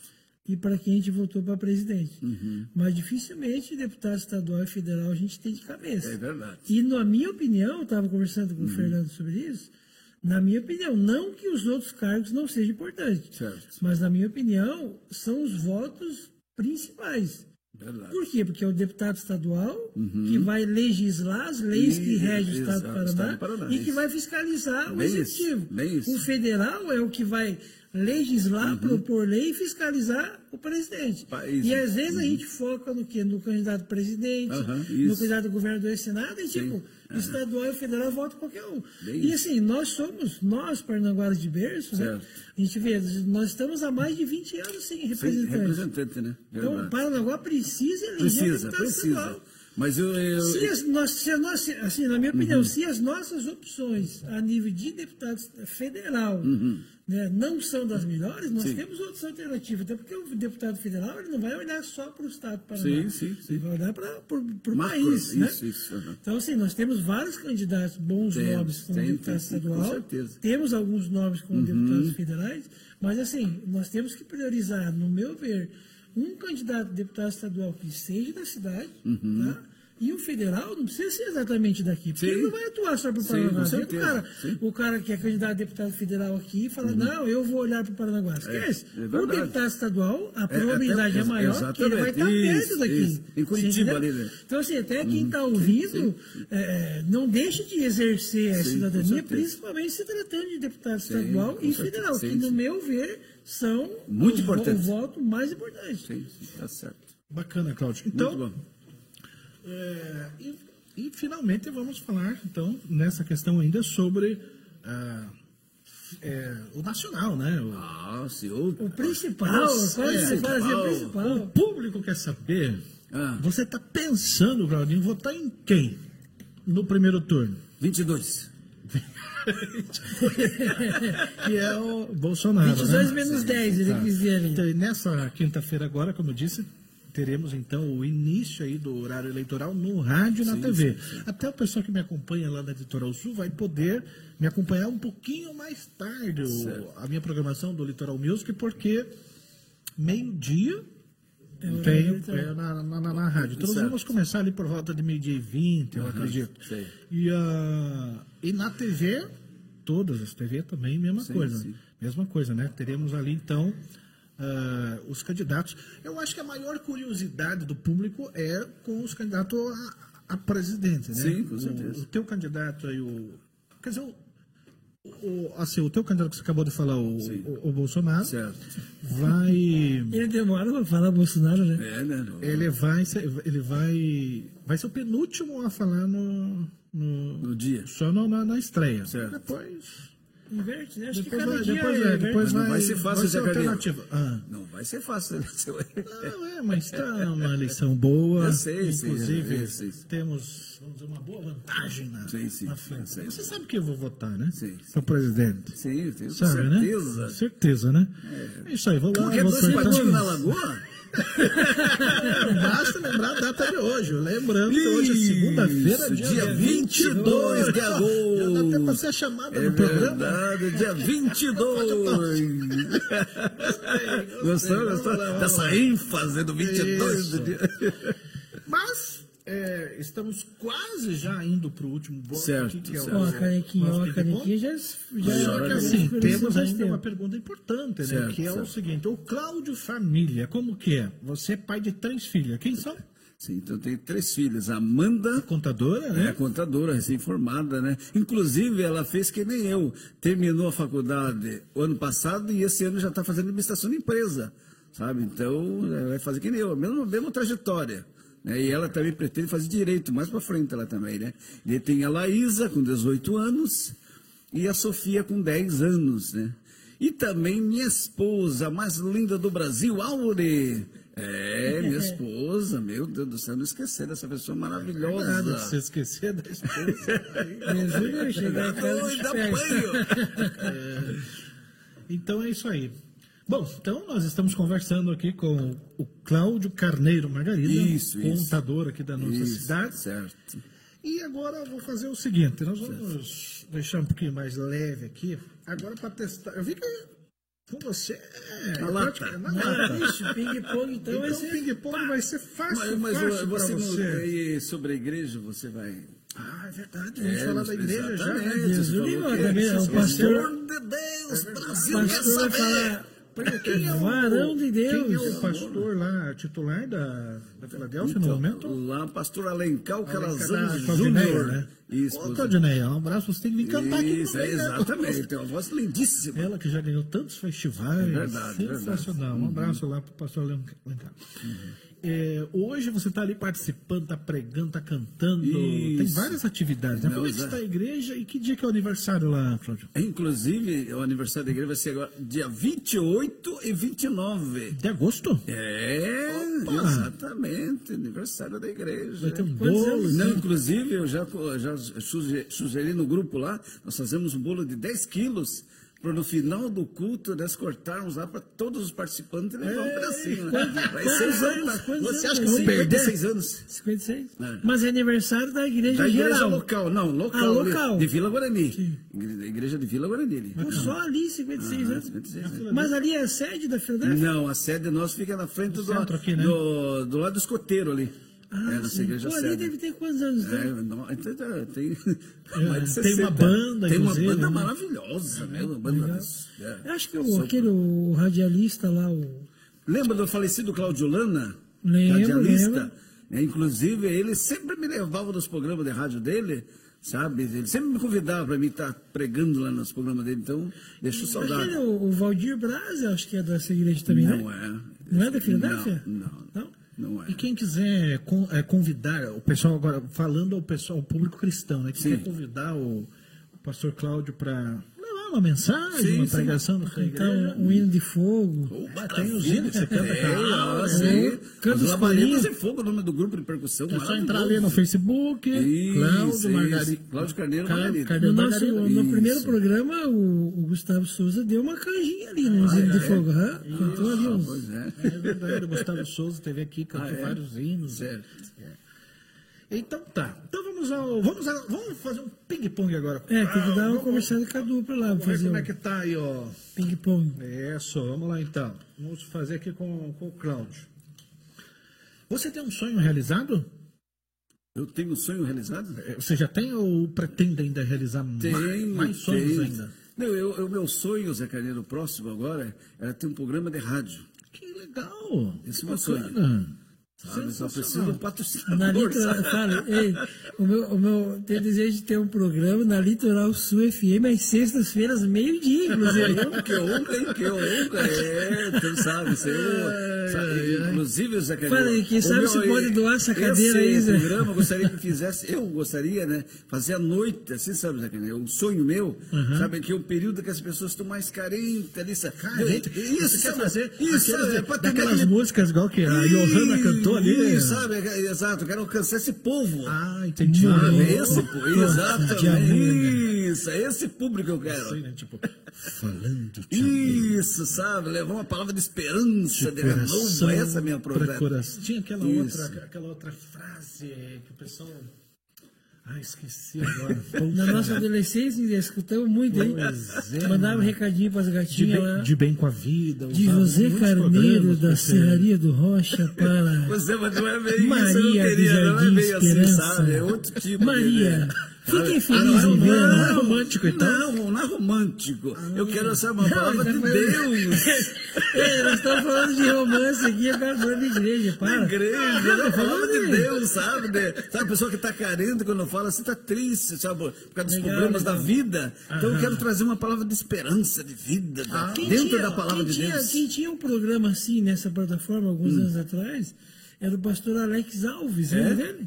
e para quem a gente votou para presidente. Uhum. Mas dificilmente deputado estadual e federal a gente tem de cabeça. É verdade. E na minha opinião, eu estava conversando Uhum. com o Fernando sobre isso, na minha opinião, não que os outros cargos não sejam importantes, Certo. mas na minha opinião, são os votos principais. Verdade. Por quê? Porque é o deputado estadual que vai legislar as leis que Uhum. E- regem o Estado do Paraná, Estado do Paraná, e que vai fiscalizar o executivo. O federal é o que vai legislar, Uhum. propor lei e fiscalizar o presidente. E às vezes a gente foca no quê? No candidato presidente, no candidato governador e senado, e tipo, estadual e federal vota qualquer um. Bem e assim, nós somos, nós, parnanguaras de berço, né? A gente vê, nós estamos há mais de 20 anos sem Sem representantes. representante, né? Então, Verdade. Paranaguá precisa eleger Precisa, precisa. estadual. Mas eu. eu- Se as, nós, se a nossa, assim, na minha opinião, Uhum. se as nossas opções a nível de deputado federal né, não são das melhores, nós Uhum. Sim. temos outras alternativas. Até porque o deputado federal ele não vai olhar só para o Estado do Paraná. Sim, sim, sim. Ele vai olhar para o país. né? isso, isso, aham. Então, assim, nós temos vários candidatos bons Temos, nobres como tem, deputado tem, sim, com estadual. certeza. Uhum. Temos alguns nobres como deputados federais. Mas, assim, nós temos que priorizar, no meu ver, um candidato a deputado estadual que seja da cidade, Uhum. tá? E o federal não precisa ser exatamente daqui, porque Sim. ele não vai atuar só para o Sim, Paranaguá. com O certeza, cara, sim. Uhum. o cara que é candidato a deputado federal aqui fala, não, eu vou olhar para o Paranaguá. Esquece. é o verdade. deputado estadual, a É, probabilidade é, até- maior que ele vai estar exatamente, perto daqui. isso. Em Curitiba ali, né? Então, assim, até quem está ouvindo, é, não deixe de exercer a Sim, cidadania, principalmente se tratando de deputado Sim, estadual e federal, que Sim, no sim. meu ver são Muito o, o voto mais importante. Sim, sim, tá certo. Bacana, Cláudio. Então. É, e, e, finalmente vamos falar, então, nessa questão ainda sobre ah, é, o nacional, né? O, Ah, sim. o- principal, Nossa, é, assim, o o principal. público quer saber, Ah. você está pensando, Claudinho, em votar em quem no primeiro turno? 22. Que é o Bolsonaro. 22 né? menos 10, ele quis dizer ali. Então, e nessa quinta-feira agora, como eu disse, teremos então o início aí do horário eleitoral no rádio e na TV. Até o pessoal que me acompanha lá da Litoral Sul vai poder me acompanhar um pouquinho mais tarde o- a minha programação do Litoral Music, porque meio-dia tem é, na, na, na- na rádio. Então Certo. vamos começar ali por volta de meio-dia e 20, eu acredito. sei. E, ah, e na TV, todas as TV também, mesma Sim, coisa. sim. Mesma coisa, né? Teremos ali então ah, os candidatos. Eu acho que a maior curiosidade do público é com os candidatos a, a presidente, né? Sim, com O- certeza. O, teu candidato aí, o. Quer dizer, o, o, assim, o teu candidato que você acabou de falar, o, o, o Bolsonaro, Certo. vai. Ele demora para falar Bolsonaro, né? É, né? não. Ele vai ser, ele vai, vai ser o penúltimo a falar no, no, No dia. só no- na, na estreia. Certo. Depois, Inverte, né? Acho depois, que cada vai, depois, é, é, depois Mas não vai, vai ser fácil, vai Carneiro. alternativa. Ah. Não vai ser fácil. né? Não, é, mas está uma eleição boa. Eu sei, Inclusive, sei. temos vamos dizer, uma boa vantagem na, Sim, sim, na frente. sei. Você sabe que eu vou votar, né? Sim, sim. Para presidente. Sim, tenho Sabe, certeza. né? Certeza, né? É. Isso aí, vou lá. Como que é vou dois acertar. patinhos na lagoa? Basta lembrar a data de hoje. Lembrando que hoje é segunda-feira, dia, dia 22 22 de agosto. Já dá até pra ser chamada É no programa. verdade, dia 22. Gostou, gostou? Dessa ênfase do 22 Isso. do dia. Mas é, estamos quase já indo para o último bloco. Certo, que é o certo. A canequinha, a canequinha já, já Só que assim, temos ainda tempo. uma pergunta importante, né? Certo, que é o certo. seguinte: o Cláudio Família, como que é? Você é pai de três filhas. Quem são? Sim, então eu tenho três filhas. A Amanda, Contadora, É né? contadora, recém-formada, né? Inclusive, ela fez que nem eu. Terminou a faculdade o ano passado e esse ano já está fazendo administração de empresa, sabe? Então, ela vai fazer que nem eu, a mesma, mesma trajetória. Né? E ela também pretende fazer direito, mais para frente ela também, né? E tem a Laísa, com 18 anos, e a Sofia, com 10 anos, né? E também minha esposa, a mais linda do Brasil, Aure. É, minha esposa, meu Deus do céu, não esquecer dessa pessoa maravilhosa. Nada, se esquecer da esposa. Jesus, chegar em casa. Então é isso aí. Bom, então nós estamos conversando aqui com o Cláudio Carneiro Margarida, Isso, isso. contador aqui da nossa Isso, cidade. Certo. E agora eu vou fazer o seguinte, nós vamos deixar um pouquinho mais leve aqui, agora para testar. Eu vi que com você é Na lata. na lata. Ixi, ping-pong então Então ser... ping-pong vai ser fácil, Mas, mas fácil você, você. e sobre a igreja, você vai. Ah, é verdade, vamos É, falar da igreja já, né? Jesus que também, é, o pastor- de Deus, Brasil pastor vai falar... Quem é o- Varão de Deus. Quem é o pastor lá, titular da, da Filadélfia no momento? Lá, pastor Alencar Claudineia, Júnior. né? Isso, Ô, Claudineia, um abraço, você tem que vir cantar aqui Isso, é, exatamente. Tem uma voz lindíssima. Ela que já ganhou tantos festivais. verdade, Sensacional. Um abraço lá para o pastor Leão Lencar. É, hoje você está ali participando, está pregando, está cantando. Tem Isso. várias atividades. Né? Não, Como é que está a igreja e que dia que é o aniversário lá, Cláudio? Inclusive, o aniversário da igreja vai ser agora dia 28 e 29. De agosto? É, Opa! exatamente, aniversário da igreja. Vai ter um Quantos bolo. né? Não, inclusive, eu já, já suge- sugeri no grupo lá, nós fazemos um bolo de 10 quilos, para no final do culto nós cortarmos lá para todos os participantes e levar um pedacinho. Né? Vai quantos anos? Você acha que Vamos perder perder? 6 anos? 56? É. Mas é aniversário da igreja Da igreja geral. local, não, local. Ah, local. De Vila Guarani. Da igreja de Vila Guarani. Só ali, 56 Ah, anos. 56 anos. Mas ali é a sede da Filadélfia? Não, a sede nossa fica na frente do, aqui, né? do, do lado do escoteiro ali. É, nessa sim. igreja Pô, ali deve ter quantos anos, né? É, não, então, tá, tem, mais de tem uma 60. banda, Tem uma banda né? maravilhosa, né? Uma banda, é. Acho que o, aquele o radialista lá, o. Lembra do falecido Claudio Lana? Lembro, Radialista? lembro. É, inclusive, ele sempre me levava nos programas de rádio dele, sabe? Ele sempre me convidava para mim estar pregando lá nos programas dele, então deixou saudade. Aquele, o, o Valdir Braz, acho que é dessa igreja também, Não né? é. Não é da Filadélfia? Não, não, Não? Não é. E quem quiser é, convidar, o pessoal agora, falando ao pessoal, ao público cristão, né? Que Sim. quer convidar o, o pastor Cláudio para uma mensagem, Sim, uma sim. pregação sua Então, igreja. um hino de fogo. É, tem os hinos que você canta. É, cara. ó, sim. Canta Os os Labaredas e Fogo, o nome do grupo de percussão. É só entrar ali no Facebook, Isso, Cláudio isso. Margarida. Cláudio Carneiro Car- Margarida. No, nosso, Margarida. no primeiro programa, o, o Gustavo Souza deu uma canjinha ali no hino de fogo. hã? Cantou ali uns. Pois é. É verdade, o Gustavo Souza teve aqui, cantou Ah, é? vários hinos. Certo. É. Então tá. Então vamos ao. Vamos, ao- vamos fazer um ping-pong agora. É, tem que dar uma Vamos- conversada com a dupla lá, Vamos ver fazer como um é que tá aí, ó. ping-pong. Isso, vamos lá então. Vamos fazer aqui com, com o Cláudio. Você tem um sonho realizado? Eu tenho um sonho realizado? É, Você já tem ou pretende ainda realizar ma- Tenho, mais sonhos tenho. ainda? Não, eu, o meu sonho, Zé Carneiro, próximo agora, era ter um programa de rádio. Que legal! Esse que é o meu sonho. Sabe? Só um patrocinador. Na litoral, fala, ei, o meu, o meu tenho desejo de ter um programa na Litoral Sul FM às sextas-feiras, meio-dia, inclusive. Que honra, hein? Que honra. É, tu sabe, você, sabe, inclusive, Zé Carneiro. Fala aí, quem sabe você pode doar essa cadeira aí, Zé. programa eu gostaria que fizesse, eu gostaria, né, fazer à noite, assim, sabe, Zé Carneiro, um sonho meu, sabe, que é o período que as pessoas estão mais carentes ali, sabe? Carente. Isso, quer fazer isso, é, ter daquelas músicas igual que a Johanna cantou ali? né? Sabe, é, exato, eu quero alcançar esse povo. Ah, entendi. Ah, esse, pô, exatamente. Isso, é esse público que eu quero. Assim, né? Tipo, falando de Isso, sabe? Levar uma palavra de esperança, de coração renovo. Essa é a minha coração. Tinha aquela Isso. outra, aquela outra frase que o pessoal. Ah, esqueci agora. Na nossa adolescência, escutamos muito, hein? É, Mandava um recadinho para as de, gatinhas bem, lá. de bem com a vida. De José Carneiro, da ser- Serraria do Rocha, para Você, mas não é bem isso, eu não Maria queria, não é Jardim bem assim, Esperança. sabe? É outro tipo. Maria, de- fiquem Ah, felizes não, em não, ver. não é romântico, então? então? Não, não é romântico. Eu quero saber uma palavra tá de falando- Deus. É, nós estamos falando de romance aqui, agora falando de igreja, para. igreja, não, palavra de Deus. Sabe? né? Sabe, a pessoa que está carente quando fala assim, está triste, sabe? Por causa dos Legal, problemas legal. da vida. Então eu quero trazer uma palavra de esperança, de vida, da- Quem dentro tinha- da palavra de tinha, Deus. Quem tinha um programa assim nessa plataforma alguns anos atrás era o pastor Alex Alves, É? lembra dele?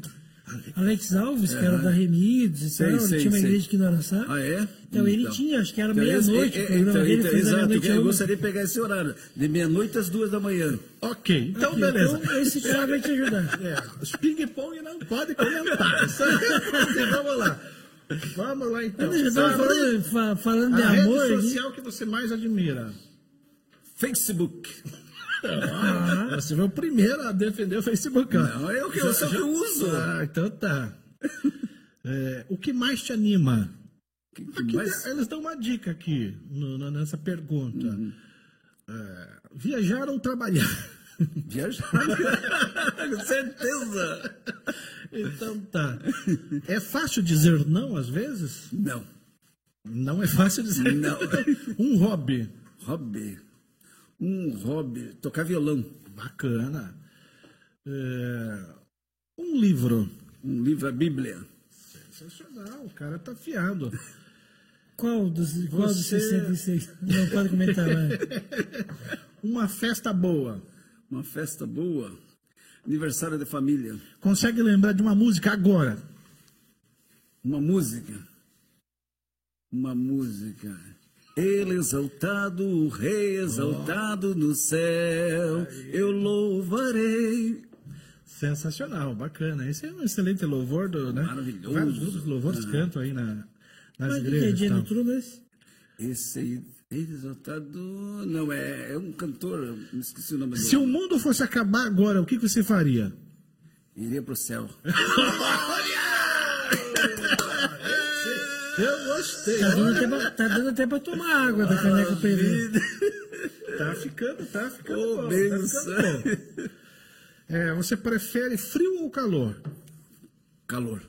Alex Alves, que era da Remidos e Sei, tal, ele sei, tinha uma sei. igreja aqui no Araçá. Ah, é? Então, ele Então. tinha, acho que era Então, meia-noite, é- programa então, então, exato, a eu gostaria de pegar esse horário, de meia-noite às duas da manhã. Ok, então Aqui, beleza. Então, esse cara vai te ajudar. É, os ping-pong não pode comentar. Vamos lá. Vamos lá então. Estava A falando, fa- falando de a amor rede aqui. social que você mais admira. Facebook. Você foi o primeiro a defender o Facebook. Não, eu que eu só que uso. Ah, então tá. É, o que mais te anima? Que- que Aqui, mais- Eles dão uma dica aqui no- nessa pergunta. É, viajar ou trabalhar? Viajar. Com certeza. Então tá. É fácil dizer não às vezes? Não. Não é fácil dizer Não. Um hobby. Hobby. Um hobby. Tocar violão. Bacana. É, um livro. Um livro, a Bíblia. Sensacional, o cara tá afiado. Qual dos, qual dos Você- 66? Não pode comentar, vai. Uma festa boa. Uma festa boa. Aniversário de família. Consegue lembrar de uma música agora? Uma música. Uma música. Ele exaltado, o rei exaltado no céu. Eu louvarei. Sensacional, bacana. Esse é um excelente louvor do, né? Maravilhoso. Vários grupos de louvores cantam aí na, nas Mas o que é igrejas. dia e noturno esse? Esse aí, exaltado. Não, é, é um cantor, me esqueci o nome dele. Se o mundo fosse acabar agora, o que que você faria? Iria pro céu. Eu gostei. Tá dando até pra, tá dando até pra tomar água da caneca ele. Tá ficando, tá ficando Ô, bom. Tá benção. ficando. É, você prefere frio ou calor? Calor.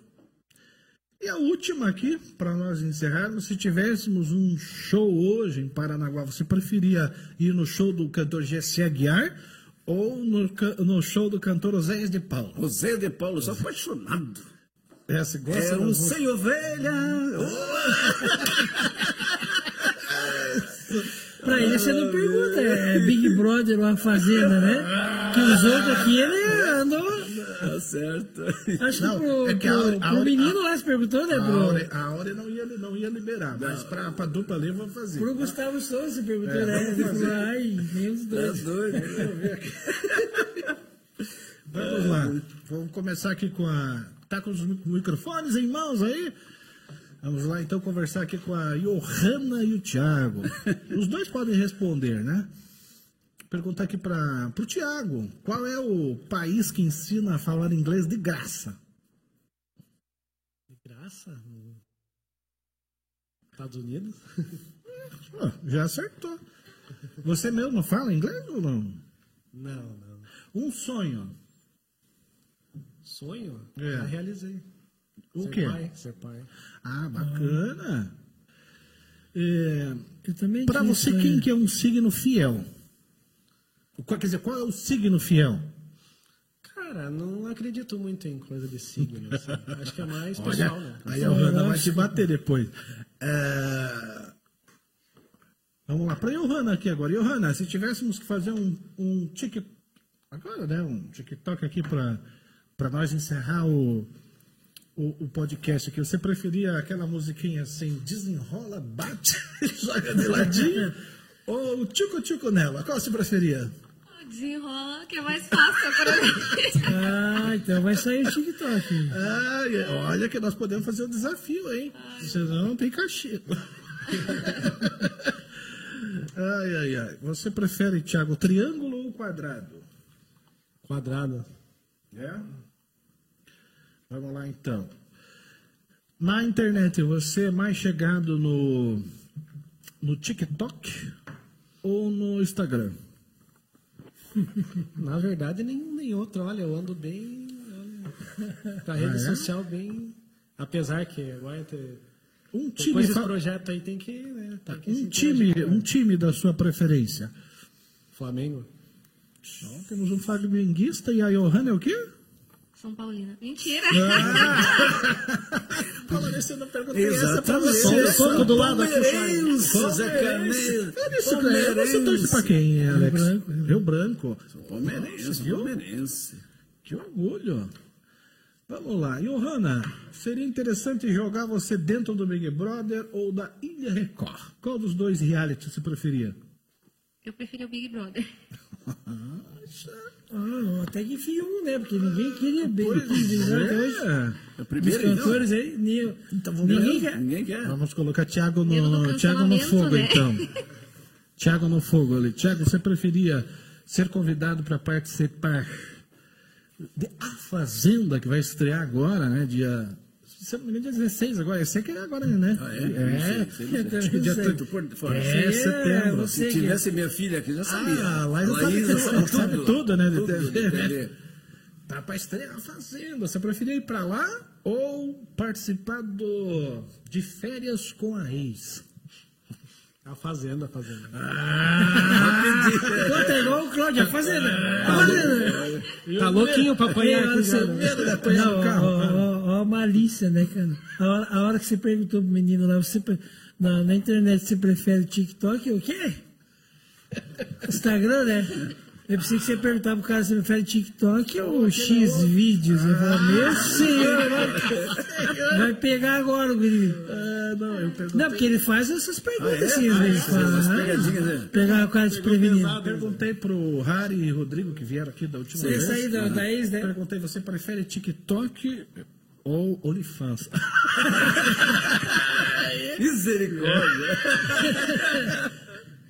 E a última aqui, para nós encerrarmos, se tivéssemos um show hoje em Paranaguá, você preferia ir no show do cantor Jesse Aguiar ou no, no show do cantor Oséias de Paulo? José de Paulo, sou apaixonado. Você gosta da um sem ovelha. Pra ele você não pergunta, é Big Brother ou a Fazenda, né? Que os outros aqui, ele andou. Tá certo. Acho Não, que pro, é que a- pro- a- pro a- menino lá se perguntou, né? A Pro, Áurea, a não, ia, não ia liberar, mas para a dupla ali eu vou fazer. pro Gustavo Souza se perguntou, É, né? vamos Ele fazer. falou, ai, nem os Tá dois. doido. Vamos lá. Vamos começar aqui com a. Tá com os mi- microfones em mãos aí? Vamos lá então conversar aqui com a Johanna e o Thiago. Os dois podem responder, né? Perguntar aqui para o Thiago: qual é o país que ensina a falar inglês de graça? De graça? Estados Unidos? Ah, já acertou. Você mesmo fala inglês ou não? Não, não. Um sonho. Sonho? É. Já realizei. O ser quê? pai, ser pai. Ah, bacana. É, Eu também Para você, sonho. quem que é um signo fiel? Qual, quer dizer, qual é o signo fiel? Cara, não acredito muito em coisa de signo. assim. Acho que é mais Olha, pessoal, né? aí a Johanna vai te bater depois. É, Vamos lá, para Johanna aqui agora. Johanna, se tivéssemos que fazer um, um TikTok, agora, né, um TikTok aqui para nós encerrar o, o, o podcast aqui, você preferia aquela musiquinha assim, desenrola, bate, joga de ladinho, ou o tico-tico nela? Qual você preferia? Desenrola, que é mais fácil para mim. Ah, então vai sair o TikTok. Ai, olha que nós podemos fazer o desafio, hein? Senão não tem cachê. ai, ai, ai. Você prefere, Thiago, triângulo ou quadrado? Quadrado. É? Vamos lá, então. Na internet, você é mais chegado no, no TikTok ou no Instagram? Na verdade, nenhum nem outro. Olha, eu ando bem. olha, Pra rede Ah, é? social, bem. Apesar que agora ter. Um time, desse fa- projeto aí tem que. Né, que um, time, um time da sua preferência. Flamengo. Então, temos um flamenguista e a Johanna é o quê? São Paulina. Mentira! Fala, eu não perguntei essa pra Exatamente. você. Soco do lado aqui, Palmeirense, Zé Carneiro. Você torce pra quem, Alex? Branco. Rio Branco. Palmeirense, viu? palmeirense. Que orgulho. Vamos lá. Johanna, seria interessante jogar você dentro do Big Brother ou da Ilha Record? Qual dos dois reality você preferia? Eu preferi o Big Brother. Ah, até que enfim um, né? Porque ninguém queria bem. Até hoje. É. É o Os primeiro, então. cantores aí, nem, ninguém quer. Ninguém quer. Vamos colocar Thiago no, Thiago no fogo, né? então. Thiago no fogo ali. Thiago, você preferia ser convidado para participar de A Fazenda, que vai estrear agora, né? Dia. Se eu não me engano, dia 16 agora. Esse aqui é agora, né? Ah, é? É. Sei, sei, sei. Acho que dia Sei, 30 tô por fora. É, É, setembro. você- Se tivesse minha filha aqui, já sabia. Ah, lá já sabe, Laísa tudo, sabe tudo, né? de Tudo, TV. de TV. Tá pra estrear a Fazenda. Você preferia ir pra lá ou participar do de férias com a ex? A Fazenda, a Fazenda. Puta, é igual o Cláudio, a fazenda. A fazenda. Tá louquinho pra apanhar aqui já. né? Não, ó, ó, ó a malícia, né, cara? A hora, a hora que você perguntou pro menino lá, você, na, na internet, você prefere TikTok ou o quê? Instagram, né? Eu pensei que você perguntar pro cara se prefere TikTok ou X vídeos. Eu falei, meu senhor, vai, vai pegar agora o guri. É, não, eu perguntei. Não, porque ele faz essas perguntas Ah, é? assim, às Ah, vezes. essas fala, pegadinhas, ah, né? Pegar o cara desprevenido. Eu perguntei pro Harry e Rodrigo, que vieram aqui da última vez. Esse aí da, da ex, né? Perguntei, você prefere TikTok ou OnlyFans? Misericórdia.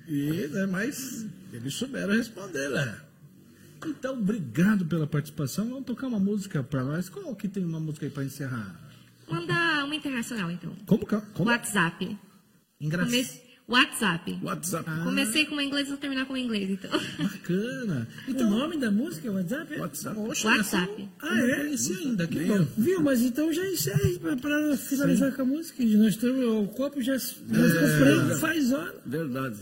e, né, mas eles souberam responder, né? Então, obrigado pela participação. Vamos tocar uma música pra nós. Qual que tem uma música aí pra encerrar? Manda uma internacional, então. Como? que- como? WhatsApp. Engraçado. WhatsApp. WhatsApp. Comecei com inglês, vou terminar com inglês, então. Bacana. o nome da música é WhatsApp? é? WhatsApp. Poxa, WhatsApp. essa eu não conheci ainda, que bom. Viu? Mas então já encerre para finalizar com a música. Nós estamos, o copo já nós É. faz hora. Verdade.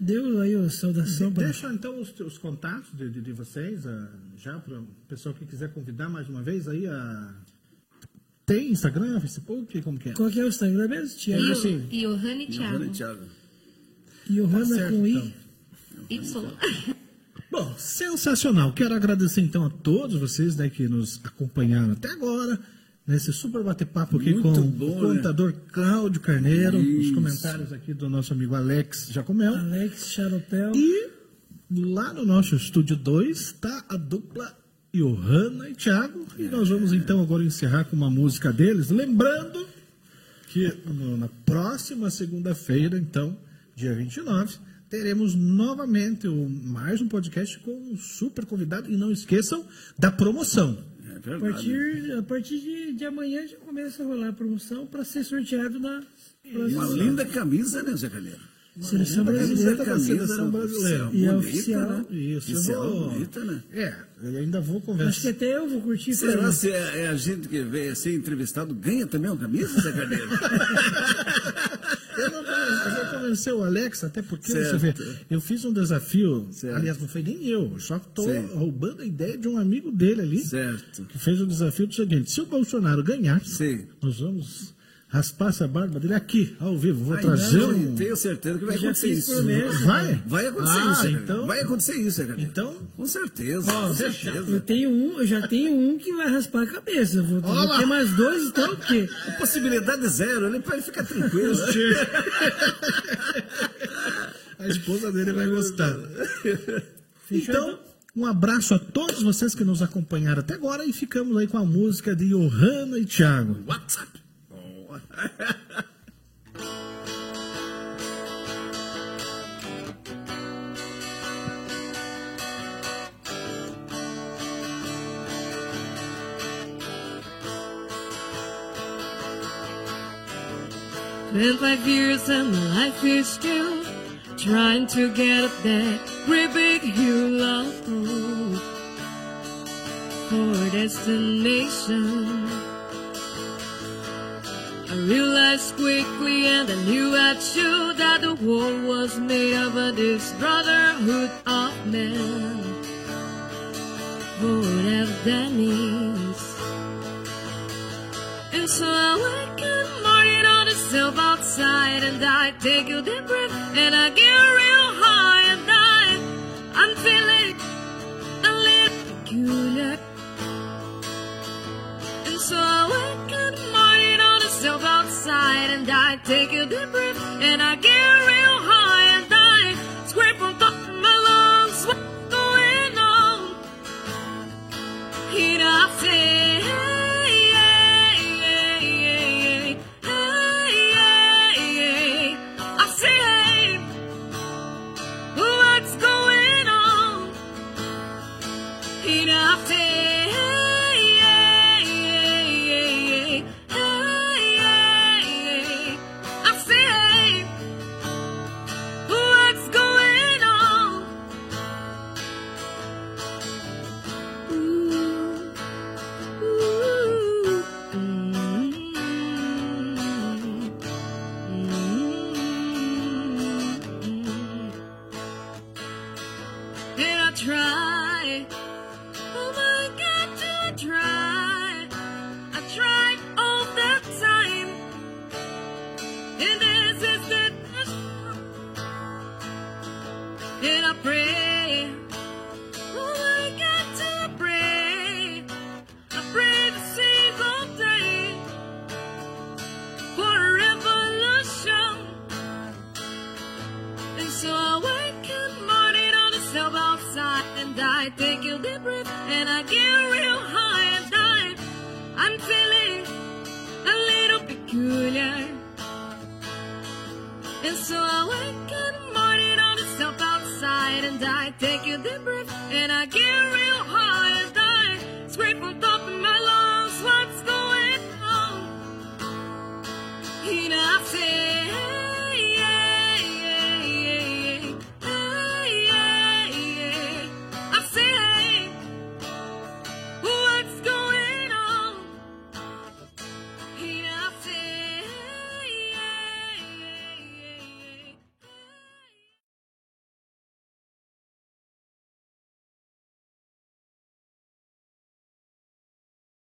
Deu aí a saudação para Deixa então os, os contatos de, de, de vocês, ah, já para o pessoal que quiser convidar mais uma vez aí a. Tem Instagram, Facebook, como que é? Qual que é o Instagram mesmo? Tiago? Eu sei. E o Johanny Giovanni Thiago. e Thiago. Johanna certo, com I. então. Y. Bom, sensacional. Quero agradecer então a todos vocês né, que nos acompanharam até agora, nesse super bate-papo aqui Muito com bom, o né? contador Cláudio Carneiro, os Isso. comentários aqui do nosso amigo Alex Jacomel. Alex Charopel. E lá no nosso estúdio 2 está a dupla Johanna e Thiago. E nós vamos então agora encerrar com uma música deles. Lembrando que na próxima segunda-feira, então, dia 29, teremos novamente o- mais um podcast com um super convidado. E não esqueçam da promoção. É A partir, a partir de, de amanhã já começa a rolar a promoção para ser sorteado na Uma linda camisa, né, Zé Calheiro? Seleção brasileira. da seleção brasileira. E é oficial. né? Isso, eu Oficial, vou- bonita, né? É, eu ainda vou Acho que conversar. até eu vou curtir. Será se é, é a gente que vem ser entrevistado ganha também uma camisa, Zé Calheiro? Eu não eu convencer o Alex, até porque Certo. você vê, eu fiz um desafio, Certo. aliás, não foi nem eu, só estou roubando a ideia de um amigo dele ali, certo. que fez o desafio do seguinte: se o Bolsonaro ganhar, Sim. nós vamos raspar essa barba dele aqui, ao vivo. Vou Ai, trazer não, um. Tenho certeza que vai acontecer isso. promessa. Vai? Vai acontecer Ah, isso, então- Vai acontecer isso, Calheiro. Então- Com certeza. Ó, com deixa- Eu certeza. tenho um, eu já tenho um que vai raspar a cabeça. Vou, vou ter mais dois, então, porque Possibilidade zero, ele pode ficar tranquilo. A esposa dele vai gostar. Então, um abraço a todos vocês que nos acompanharam até agora e ficamos aí com a música de Johanna e Thiago. WhatsApp. Twenty-five years and life is still trying to get up that great big hill of for destination. I realized quickly and I knew I should that the world was made of this brotherhood of men. Whatever that means. And so I wake up morning on the self outside and I take a deep breath and I get real take a deep